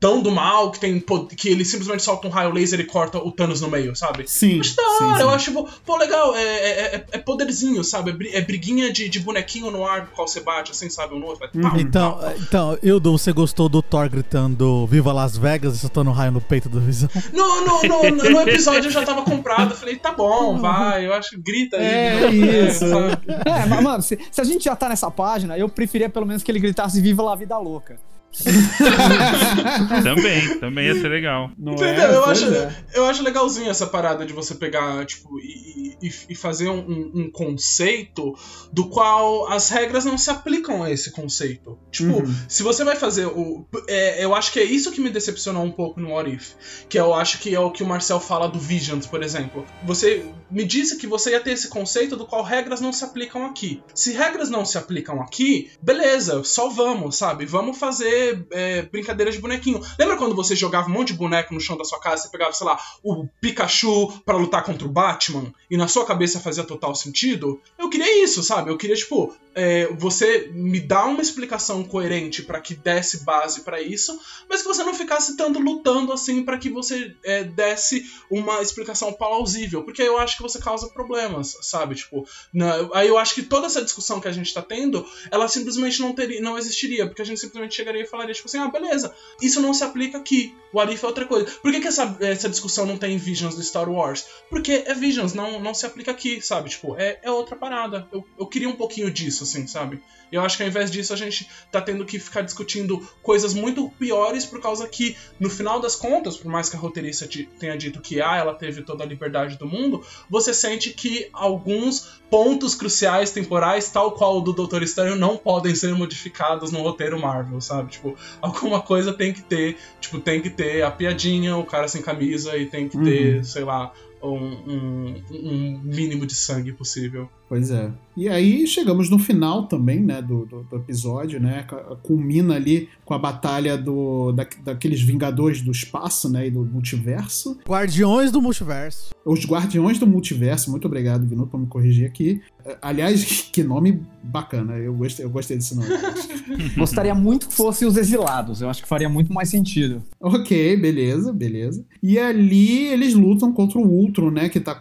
tão do mal, que tem que ele simplesmente solta um raio laser e corta o Thanos no meio, sabe? Sim. Acho da sim, hora, sim. eu acho, pô, pô, legal, é, é, é- é poderzinho, sabe? É É briguinha de, de bonequinho no ar, do qual você bate, assim, sabe? Um no outro, vai, pau, Então, pau, pau. então, Ildo, você gostou do Thor gritando Viva Las Vegas e soltando um raio no peito do Visão? No, no, no, no episódio eu já tava comprado, eu falei, tá bom, vai, eu acho que grita aí. É né? isso. sabe? É, mas, mano, se, se a gente já tá nessa página, eu preferia pelo menos que ele gritasse Viva la Vida Louca. Também, também ia ser legal. Não Entendeu? é? eu, acho, é. eu acho legalzinho essa parada de você pegar, tipo, e, e- e fazer um, um- um conceito do qual as regras não se aplicam a esse conceito. Tipo, Uhum. se você vai fazer o. é, eu acho que é isso que me decepcionou um pouco no What If. Que eu acho que é o que o Marcel fala do Visions, por exemplo. Você me disse que você ia ter esse conceito do qual regras não se aplicam aqui. Se regras não se aplicam aqui, beleza, só vamos, sabe? Vamos fazer é, brincadeira de bonequinho. Lembra quando você jogava um monte de boneco no chão da sua casa, você pegava, sei lá, o Pikachu pra lutar contra o Batman e na sua cabeça fazia total sentido? Eu queria isso, sabe? Eu queria, tipo, é, você me dar uma explicação coerente pra que desse base pra isso, mas que você não ficasse tanto lutando assim pra que você é, desse uma explicação plausível, porque eu acho que você causa problemas, sabe? Tipo, na- aí eu acho que toda essa discussão que a gente tá tendo, ela simplesmente não teria, não existiria, porque a gente simplesmente chegaria falaria tipo assim, ah, beleza, isso não se aplica aqui. O Arif é outra coisa. Por que, que essa, essa discussão não tem em Visions do Star Wars? Porque é Visions, não, não se aplica aqui, sabe? Tipo, é, é outra parada. Eu, eu queria um pouquinho disso, assim, sabe? Eu acho que ao invés disso a gente tá tendo que ficar discutindo coisas muito piores por causa que, no final das contas, por mais que a roteirista te- tenha dito que ah, ela teve toda a liberdade do mundo, você sente que alguns pontos cruciais temporais, tal qual o do Doutor Estranho, não podem ser modificados no roteiro Marvel, sabe? Tipo, alguma coisa tem que ter, tipo, tem que ter a piadinha, o cara sem camisa e tem que ter, sei lá, um, um- um mínimo de sangue possível. Pois é. E aí chegamos no final também, né, do, do, do episódio, né, culmina ali com a batalha do, da, daqueles Vingadores do Espaço, né, e do Multiverso. Guardiões do Multiverso. Os Guardiões do Multiverso, muito obrigado, Gnu, por me corrigir aqui. Eh, Aliás, que nome bacana, eu gostei, eu gostei desse nome. Gostaria muito que fosse os exilados. Eu acho que faria muito mais sentido. ok, beleza, beleza. E ali eles lutam contra o Ultron, né, que tá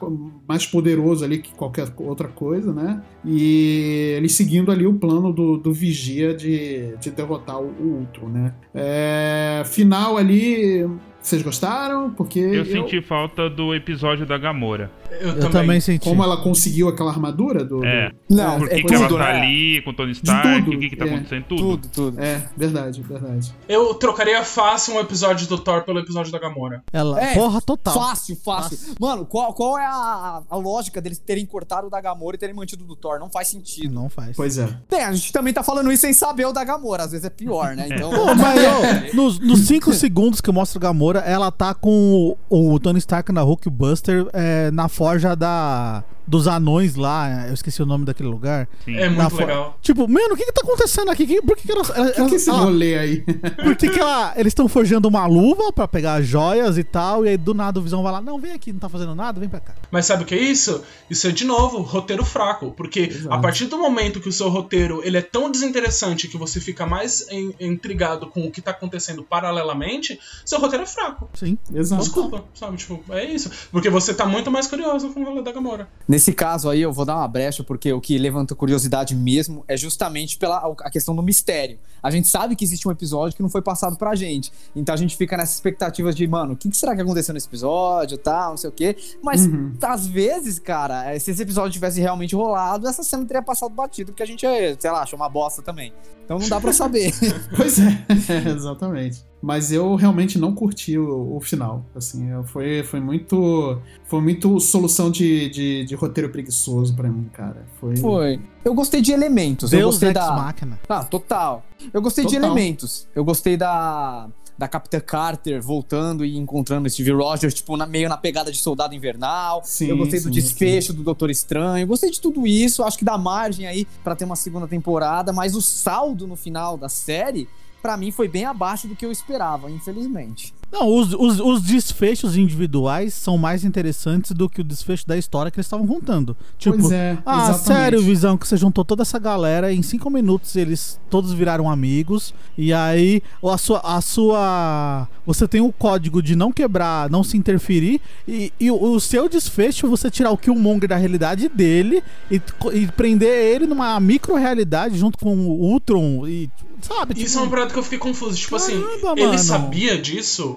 mais poderoso ali que qualquer outra coisa, né? E eles seguindo ali o plano do, do Vigia de, de derrotar o, o Ultron, né? É, final ali, vocês gostaram? Porque Eu senti falta do episódio da Gamora. Eu, Eu também senti. como ela conseguiu aquela armadura do, É. do- Não, Por que, é que ela tudo, tá né? ali com o Tony Stark? o que, que tá é. acontecendo? Tudo. Tudo, tudo. É, verdade, verdade. Eu trocaria fácil um episódio do Thor pelo episódio da Gamora. Ela, É, porra, total. Fácil, fácil. Mano, qual, qual é a, a lógica deles terem cortado o da Gamora e terem mantido o do Thor? Não faz sentido. Não faz. Pois é. Bem, a gente também tá falando isso sem saber o da Gamora. Às vezes é pior, né? Então. Pô, mas ô, nos, nos cinco segundos que mostra a Gamora, ela tá com o, o Tony Stark na Hulkbuster é, na forja da, dos anões lá. Eu esqueci o nome daquele lugar. Sim. É muito legal. Tipo, mano, o que que tá acontecendo aqui? Que- Por que, que elas. que, que é esse ela- rolê aí? por que, que ela- eles estão forjando uma luva pra pegar as joias e tal? E aí do nada o Visão vai lá: Não, vem aqui, não tá fazendo nada, vem pra cá. Mas sabe o que é isso? Isso é de novo roteiro fraco, porque Exato. a partir do momento que o seu roteiro ele é tão desinteressante que você fica mais en- intrigado com o que tá acontecendo paralelamente, seu roteiro é fraco. Sim. Exato. Desculpa, sabe? Tipo, é isso. Porque você tá muito mais curioso com o rolê da Gamora. Nesse caso aí, eu vou dar uma brecha, porque o que levanta curiosidade mesmo é justamente pela a questão do mistério. A gente sabe que existe um episódio que não foi passado pra gente. Então a gente fica nessa expectativa de, mano, o que, que será que aconteceu nesse episódio e tal, não sei o quê. Mas Uhum. às vezes, cara, eh, se esse episódio tivesse realmente rolado, essa cena teria passado batido, porque a gente, eh, sei lá, achou uma bosta também. Então não dá pra saber. Pois é, exatamente. Mas eu realmente não curti o, o final. Assim, eu- foi, foi muito. Foi muito solução de, de, de roteiro preguiçoso pra mim, cara. Foi. Foi. Eu gostei de elementos. eu Deus gostei Ex da. Máquina. Ah, total. Eu gostei de Total. elementos. Eu gostei da da Capitã Carter voltando e encontrando Steve Rogers, tipo, na- meio na pegada de Soldado Invernal. Sim, eu gostei do sim, desfecho do Doutor Estranho. Gostei de tudo isso. Acho que dá margem aí pra ter uma segunda temporada, mas o saldo no final da série, pra mim, foi bem abaixo do que eu esperava, infelizmente. Não, os, os, os desfechos individuais são mais interessantes do que o desfecho da história que eles estavam contando. Tipo, Pois é, ah, exatamente. sério, Visão, que você juntou toda essa galera em cinco minutos eles todos viraram amigos. E aí, a sua. A sua você tem o código de não quebrar, não se interferir. E, e o, o seu desfecho, você tirar o Killmonger da realidade dele e, e prender ele numa micro-realidade junto com o Ultron. E, sabe? Isso tipo, é uma parada que eu fiquei confuso. Tipo assim, Caramba, ele mano. sabia disso?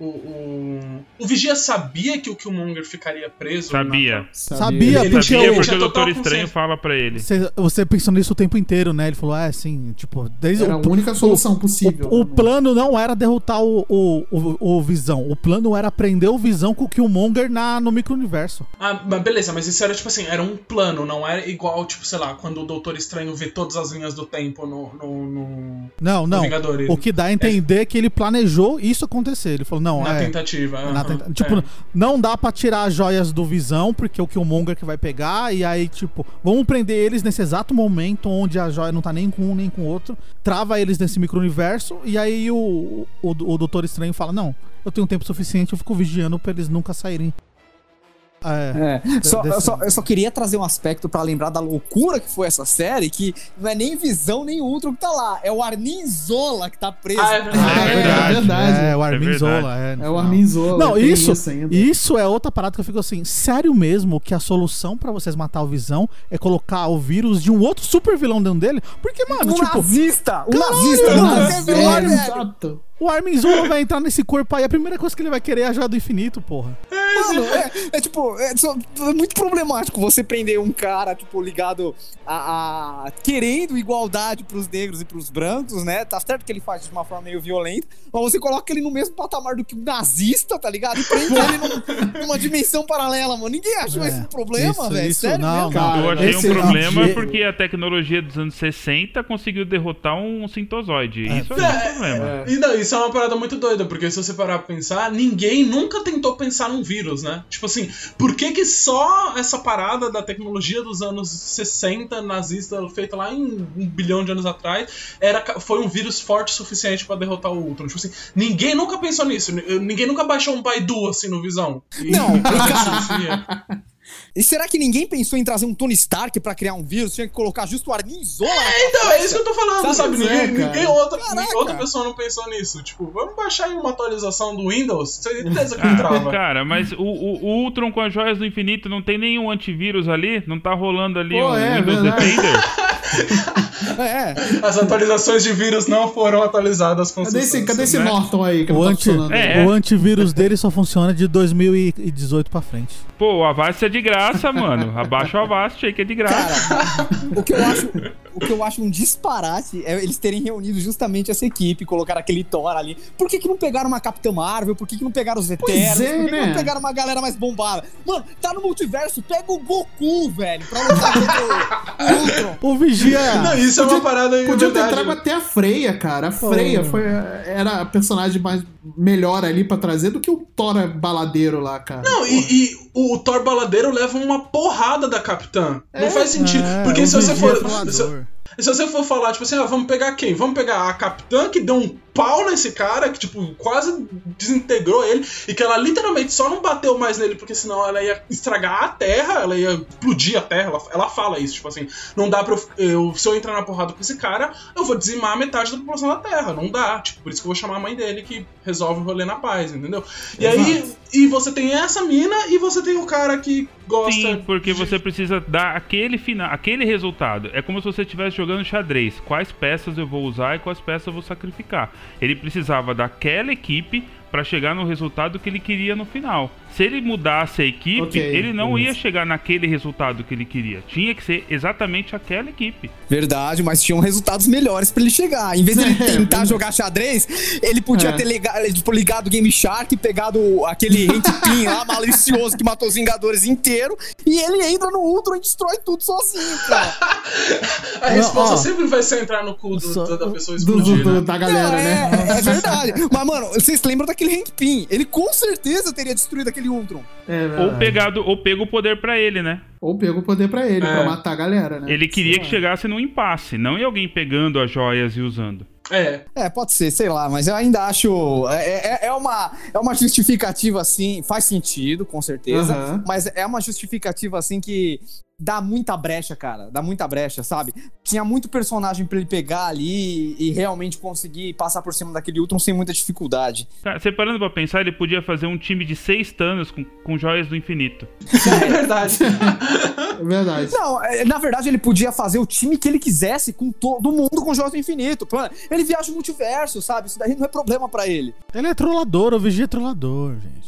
O, o, o Vigia sabia que o Killmonger ficaria preso? Sabia. na- Sabia, Ele porque Sabia o- porque o Doutor Estranho fala pra ele. Você, você pensou nisso o tempo inteiro, né? Ele falou, é assim, tipo, desde Era a o, única solução possível. o, o né? plano não era derrotar o, o, o, o Visão. O plano era prender o Visão com o Killmonger na, no micro-universo. Ah, mas beleza, mas isso era tipo assim, era um plano, não era igual, tipo, sei lá, quando o Doutor Estranho vê todas as linhas do tempo no. no, no- Não, não. O que dá a entender é que ele planejou isso acontecer. Ele falou, não, na é. tentativa. na tenta- é. Tipo, não dá pra tirar as joias do Visão, porque é o Killmonger que vai pegar, e aí, tipo, vamos prender eles nesse exato momento onde a joia não tá nem com um nem com o outro, trava eles nesse micro-universo, e aí o, o, o Doutor Estranho fala: Não, eu tenho tempo suficiente, eu fico vigiando pra eles nunca saírem. É. É. Só, desse- eu, só, eu só queria trazer um aspecto pra lembrar da loucura que foi essa série, que não é nem Visão nem Ultron que tá lá, é o Armin Zola que tá preso. Ah, é verdade. É, é verdade. É, o Armin verdade. Zola. É, É o. Armin Zola. Não, isso, ainda. isso é outra parada que eu fico assim, sério mesmo que a solução pra vocês matar o Visão é colocar o vírus de um outro super vilão dentro dele? Porque, mano, um tipo, nazista! Um Caralho, nazista! é é, vilão, velho. exato. O Armin Zola vai entrar nesse corpo aí, a primeira coisa que ele vai querer é a joia do infinito, porra. Mano, é, é tipo, é, é muito problemático você prender um cara, tipo, ligado a, a- querendo igualdade pros negros e pros brancos, né? Tá certo que ele faz de uma forma meio violenta, mas você coloca ele no mesmo patamar do que um nazista, tá ligado? E prende ele num- numa dimensão paralela, mano. Ninguém achou É, esse um problema, velho. isso, Sério não, mesmo? Cara, Eu achei esse- um problema é- porque a tecnologia dos anos 60 conseguiu derrotar um sintozoide. É. Isso é, um problema. E não, isso é uma parada muito doida, porque se você parar pra pensar, ninguém nunca tentou pensar num vírus, né? Tipo assim, por que que só essa parada da tecnologia dos anos 60, nazista, feita lá em um bilhão de anos atrás, era, foi um vírus forte o suficiente pra derrotar o Ultron? Tipo assim, ninguém nunca pensou nisso, ni- ninguém nunca baixou um Baidu assim no Visão. E- Não, cara, E será que ninguém pensou em trazer um Tony Stark pra criar um vírus? Tinha que colocar justo o Armin Zola? Então, é isso que eu tô falando, Sabe, sabe? é, Ninguém, ninguém outra, Caraca. outra pessoa não pensou nisso. Tipo, vamos baixar aí uma atualização do Windows? Certeza que Ah, trava. cara, mas o, o, o Ultron com as joias do infinito não tem nenhum antivírus ali? Não tá rolando ali Pô, um é, Windows verdade. Defender? É. As atualizações de vírus não foram atualizadas com Cadê esse, cadê esse né? Norton aí que O, não tá anti? É. o antivírus dele só funciona de 2018 pra frente. Pô, o Avast é de graça, mano. Abaixa o Avast aí que é de graça. Cara, o que eu acho, o que eu acho um disparate é eles terem reunido justamente essa equipe, colocaram aquele Thor ali. Por que, que não pegaram uma Capitã Marvel? Por que, que não pegaram os Eternos? é, Por que, que né? não pegaram uma galera mais bombada? Mano, tá no multiverso, pega o Goku, velho, pra lutar contra o Ultron. O Vigia. Não, isso é uma parada aí, Podia ter trago até a Freia, cara. A Freia foi, era a personagem mais melhor ali pra trazer do que o Thor baladeiro lá, cara. Não, e, e o Thor baladeiro leva uma porrada da Capitã. Não faz sentido. É, porque se você for. falador. Se- se você for falar, tipo assim, ah, vamos pegar quem? Vamos pegar a Capitã que deu um pau nesse cara, que, tipo, quase desintegrou ele, e que ela literalmente só não bateu mais nele, porque senão ela ia estragar a Terra, ela ia explodir a Terra. Ela, ela fala isso, tipo assim, não dá pra eu, eu- Se eu entrar na porrada com esse cara, eu vou dizimar metade da população da Terra. Não dá. Tipo, por isso que eu vou chamar a mãe dele que resolve o rolê na paz, entendeu? E aí. E você tem essa mina e você tem o cara que gosta. Sim, porque de- você precisa dar aquele final, aquele resultado. É como se você estivesse jogando xadrez. Quais peças eu vou usar e quais peças eu vou sacrificar. Ele precisava daquela equipe para chegar no resultado que ele queria no final. Se ele mudasse a equipe, Ok, ele não ia chegar naquele resultado que ele queria. Tinha que ser exatamente aquela equipe. Verdade, mas tinham resultados melhores pra ele chegar. Em vez de ele É, tentar jogar xadrez, ele podia É. ter ligado, tipo, ligado o Game Shark, pegado aquele Hank Pym lá, malicioso, que matou os Vingadores inteiro, e ele entra no Ultron e destrói tudo sozinho, cara. A resposta ó, sempre vai ser entrar no cu do- só- da, pessoa Do, do- explodir, do- né? da galera, Não, né? é, é verdade. Mas, mano, vocês lembram daquele Pym? Ele com certeza teria destruído aquele Ultron. É Ou pegado, ou pego o poder pra ele, né? Ou pegou o poder pra ele, É. pra matar a galera, né? Ele queria Sei que lá. chegasse num impasse, não em alguém pegando as joias e usando. É, É, pode ser, sei lá, mas eu ainda acho. É, é, é uma, é uma justificativa assim, faz sentido, com certeza. Aham. Mas é uma justificativa assim que dá muita brecha, cara. Dá muita brecha, sabe? Tinha muito personagem pra ele pegar ali e realmente conseguir passar por cima daquele Ultron sem muita dificuldade. Cara, você parando pra pensar, ele podia fazer um time de seis Thanos com, com joias do infinito. é verdade. É verdade. Não, é, na verdade ele podia fazer o time que ele quisesse com todo mundo com Joias do Infinito. Pô, Ele viaja o multiverso, sabe? Isso daí não é problema pra ele. Ele é trollador, o Vigia é trollador, gente.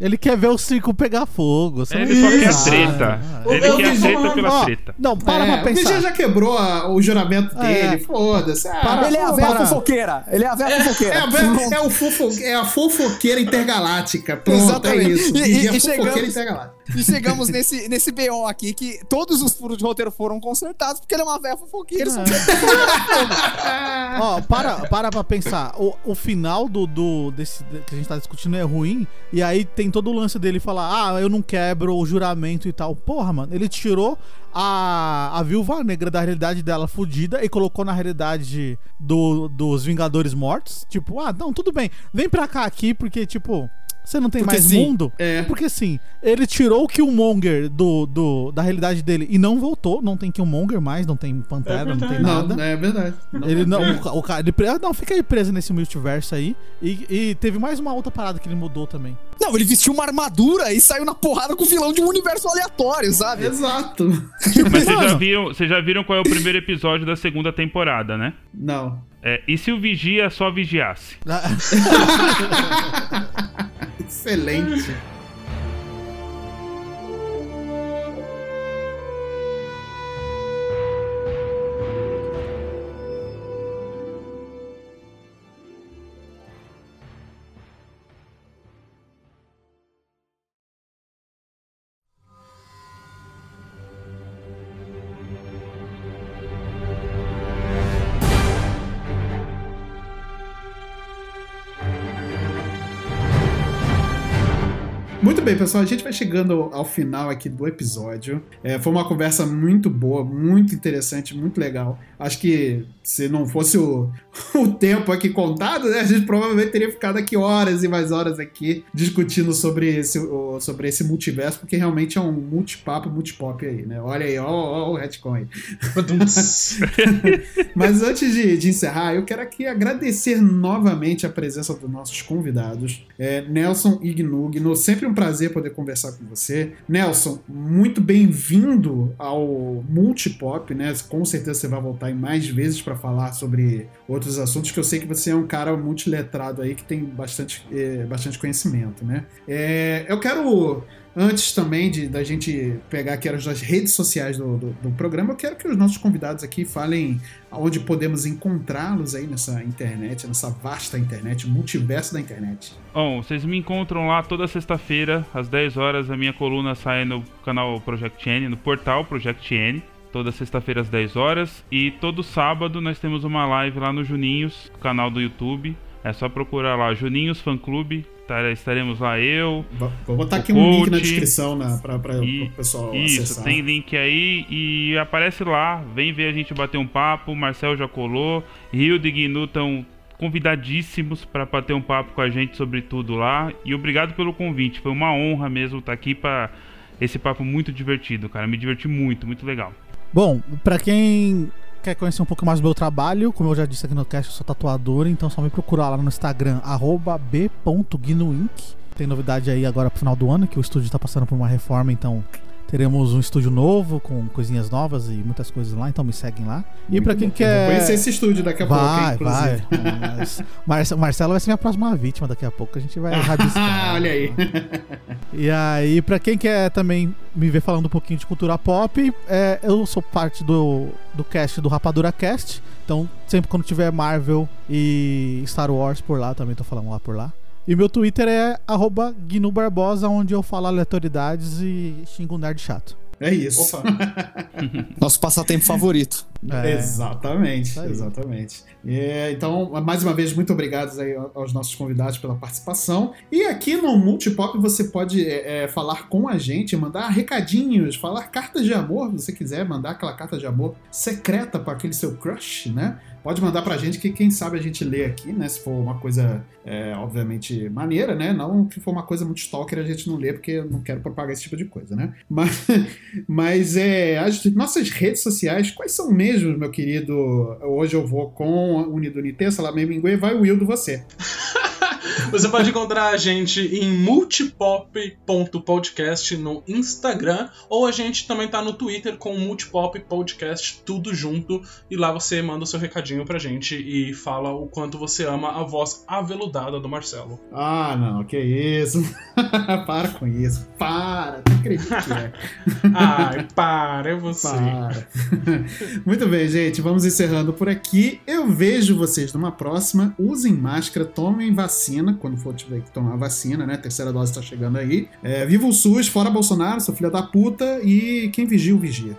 Ele quer ver o circo pegar fogo. só Ele só quer treta. Ah, Ele eu quer treta pela Ó, treta. Não, para é, pra o Vigia pensar. já quebrou a- o juramento É. dele, foda-se. Ah, Para- ele é a velha fofoqueira. Ele é a velha fofoqueira. É, a velha- é, o fofo, é a fofoqueira intergaláctica. Pronto, Exatamente. é isso. E- e- e fofoqueira chegamos- intergaláctica. E chegamos nesse, nesse BO aqui que todos os furos de roteiro foram consertados porque ele é uma velha fofoqueira. só Ó, para, para pra pensar. O, o final do, do desse que a gente tá discutindo é ruim. E aí tem todo o lance dele falar: Ah, eu não quebro o juramento e tal. Porra, mano, ele tirou a, a viúva negra da realidade dela fudida e colocou na realidade do, dos Vingadores Mortos. Tipo, ah, não, tudo bem. Vem pra cá aqui, porque, tipo. Você não tem Porque mais sim. mundo? É. Porque sim, ele tirou o Killmonger do, do, da realidade dele e não voltou. Não tem Killmonger mais, não tem Pantera, não tem verdade. nada. Não, é verdade. Não. Ele não, o, ca- o cara, ele, ah, não, fica aí preso nesse multiverso aí. E, e teve mais uma outra parada que ele mudou também. Não, ele vestiu uma armadura e saiu na porrada com o vilão de um universo aleatório, sabe? Exato. Mas vocês já, viram, vocês já viram qual é o primeiro episódio da segunda temporada, né? Não. É, e se o Vigia só vigiasse? Excelente. Bem, pessoal, a gente vai chegando ao final aqui do episódio. É, foi uma conversa muito boa, muito interessante, muito legal. Acho que se não fosse o, o tempo aqui contado, né, a gente provavelmente teria ficado aqui horas e mais horas aqui discutindo sobre esse, sobre esse multiverso, porque realmente é um multipapo, multipop aí, né? Olha aí, ó, ó o retcon aí. Mas antes de, de encerrar, eu quero aqui agradecer novamente a presença dos nossos convidados, é, Nelson e Gnugno. Sempre um prazer poder conversar com você. Nelson, muito bem-vindo ao Multipop, né? Com certeza você vai voltar mais vezes para falar sobre outros assuntos, que eu sei que você é um cara multiletrado aí que tem bastante, é, bastante conhecimento, né? É, eu quero Antes também de da gente pegar aqui as redes sociais do, do, do programa, eu quero que os nossos convidados aqui falem aonde podemos encontrá-los aí nessa internet, nessa vasta internet, multiverso da internet. Bom, vocês me encontram lá toda sexta-feira, às 10 horas, a minha coluna sai no canal Project N, no portal Project N. Toda sexta-feira às 10 horas. E todo sábado nós temos uma live lá no Juninhos, canal do YouTube. É só procurar lá, Juninhos Fan Clube. Tá- Estaremos lá eu, Vou botar O aqui um link na coach descrição para E- o pessoal Isso, acessar. tem link aí e aparece lá. Vem ver a gente bater um papo. Marcel já colou. Rio e Gnu estão convidadíssimos para bater um papo com a gente sobre tudo lá. E obrigado pelo convite. Foi uma honra mesmo estar aqui para esse papo muito divertido, cara. Me diverti muito, muito legal. Bom, pra quem quer conhecer um pouco mais do meu trabalho, como eu já disse aqui no cast, eu sou tatuador, então só me procurar lá no Instagram, b.guinoinc. Tem novidade aí agora pro final do ano, que o estúdio tá passando por uma reforma, então teremos um estúdio novo, com coisinhas novas e muitas coisas lá, então me seguem lá. E pra quem bom. Eu quer... Vou conhecer esse estúdio daqui a pouco, Vai, hein, vai. inclusive. Mas Marce- Marcelo vai ser minha próxima vítima daqui a pouco. A gente vai rabiscar. Olha aí. E aí, pra quem quer também me ver falando um pouquinho de cultura pop, é, eu sou parte do, do cast do Rapadura Cast. Então, sempre quando tiver Marvel e Star Wars por lá, também tô falando lá por lá. E meu Twitter é arroba Gnu Barbosa, onde eu falo aleatoriedades e xingo um nerd chato. É isso. Opa. Nosso passatempo favorito. É. Exatamente, exatamente. É, então, mais uma vez, muito obrigado aí aos nossos convidados pela participação. E aqui no Multipop você pode é, é, falar com a gente, mandar recadinhos, falar cartas de amor, se você quiser mandar aquela carta de amor secreta para aquele seu crush, né? Pode mandar pra gente que quem sabe a gente lê aqui, né? Se for uma coisa, é, obviamente, maneira, né? Não que for uma coisa muito stalker, a gente não lê, porque eu não quero propagar esse tipo de coisa, né? Mas, mas é, as nossas redes sociais, quais são mesmo, meu querido? Hoje eu vou com o Unido Nite, Salamé Mingue, vai o Will do você. Você pode encontrar a gente em multipop.podcast no Instagram, ou a gente também tá no Twitter com Multipop Podcast, tudo junto, e lá você manda o seu recadinho pra gente e fala o quanto você ama a voz aveludada do Marcelo. Ah, não, que isso. para com isso. Para, não acredito que é. Ai, para, é você. Para. Muito bem, gente, vamos encerrando por aqui. Eu vejo vocês numa próxima. Usem máscara, tomem vacina quando for tiver que tomar a vacina, né? A terceira dose tá chegando aí. É, viva o SUS, fora Bolsonaro, seu filho da puta, e quem vigia, o vigia.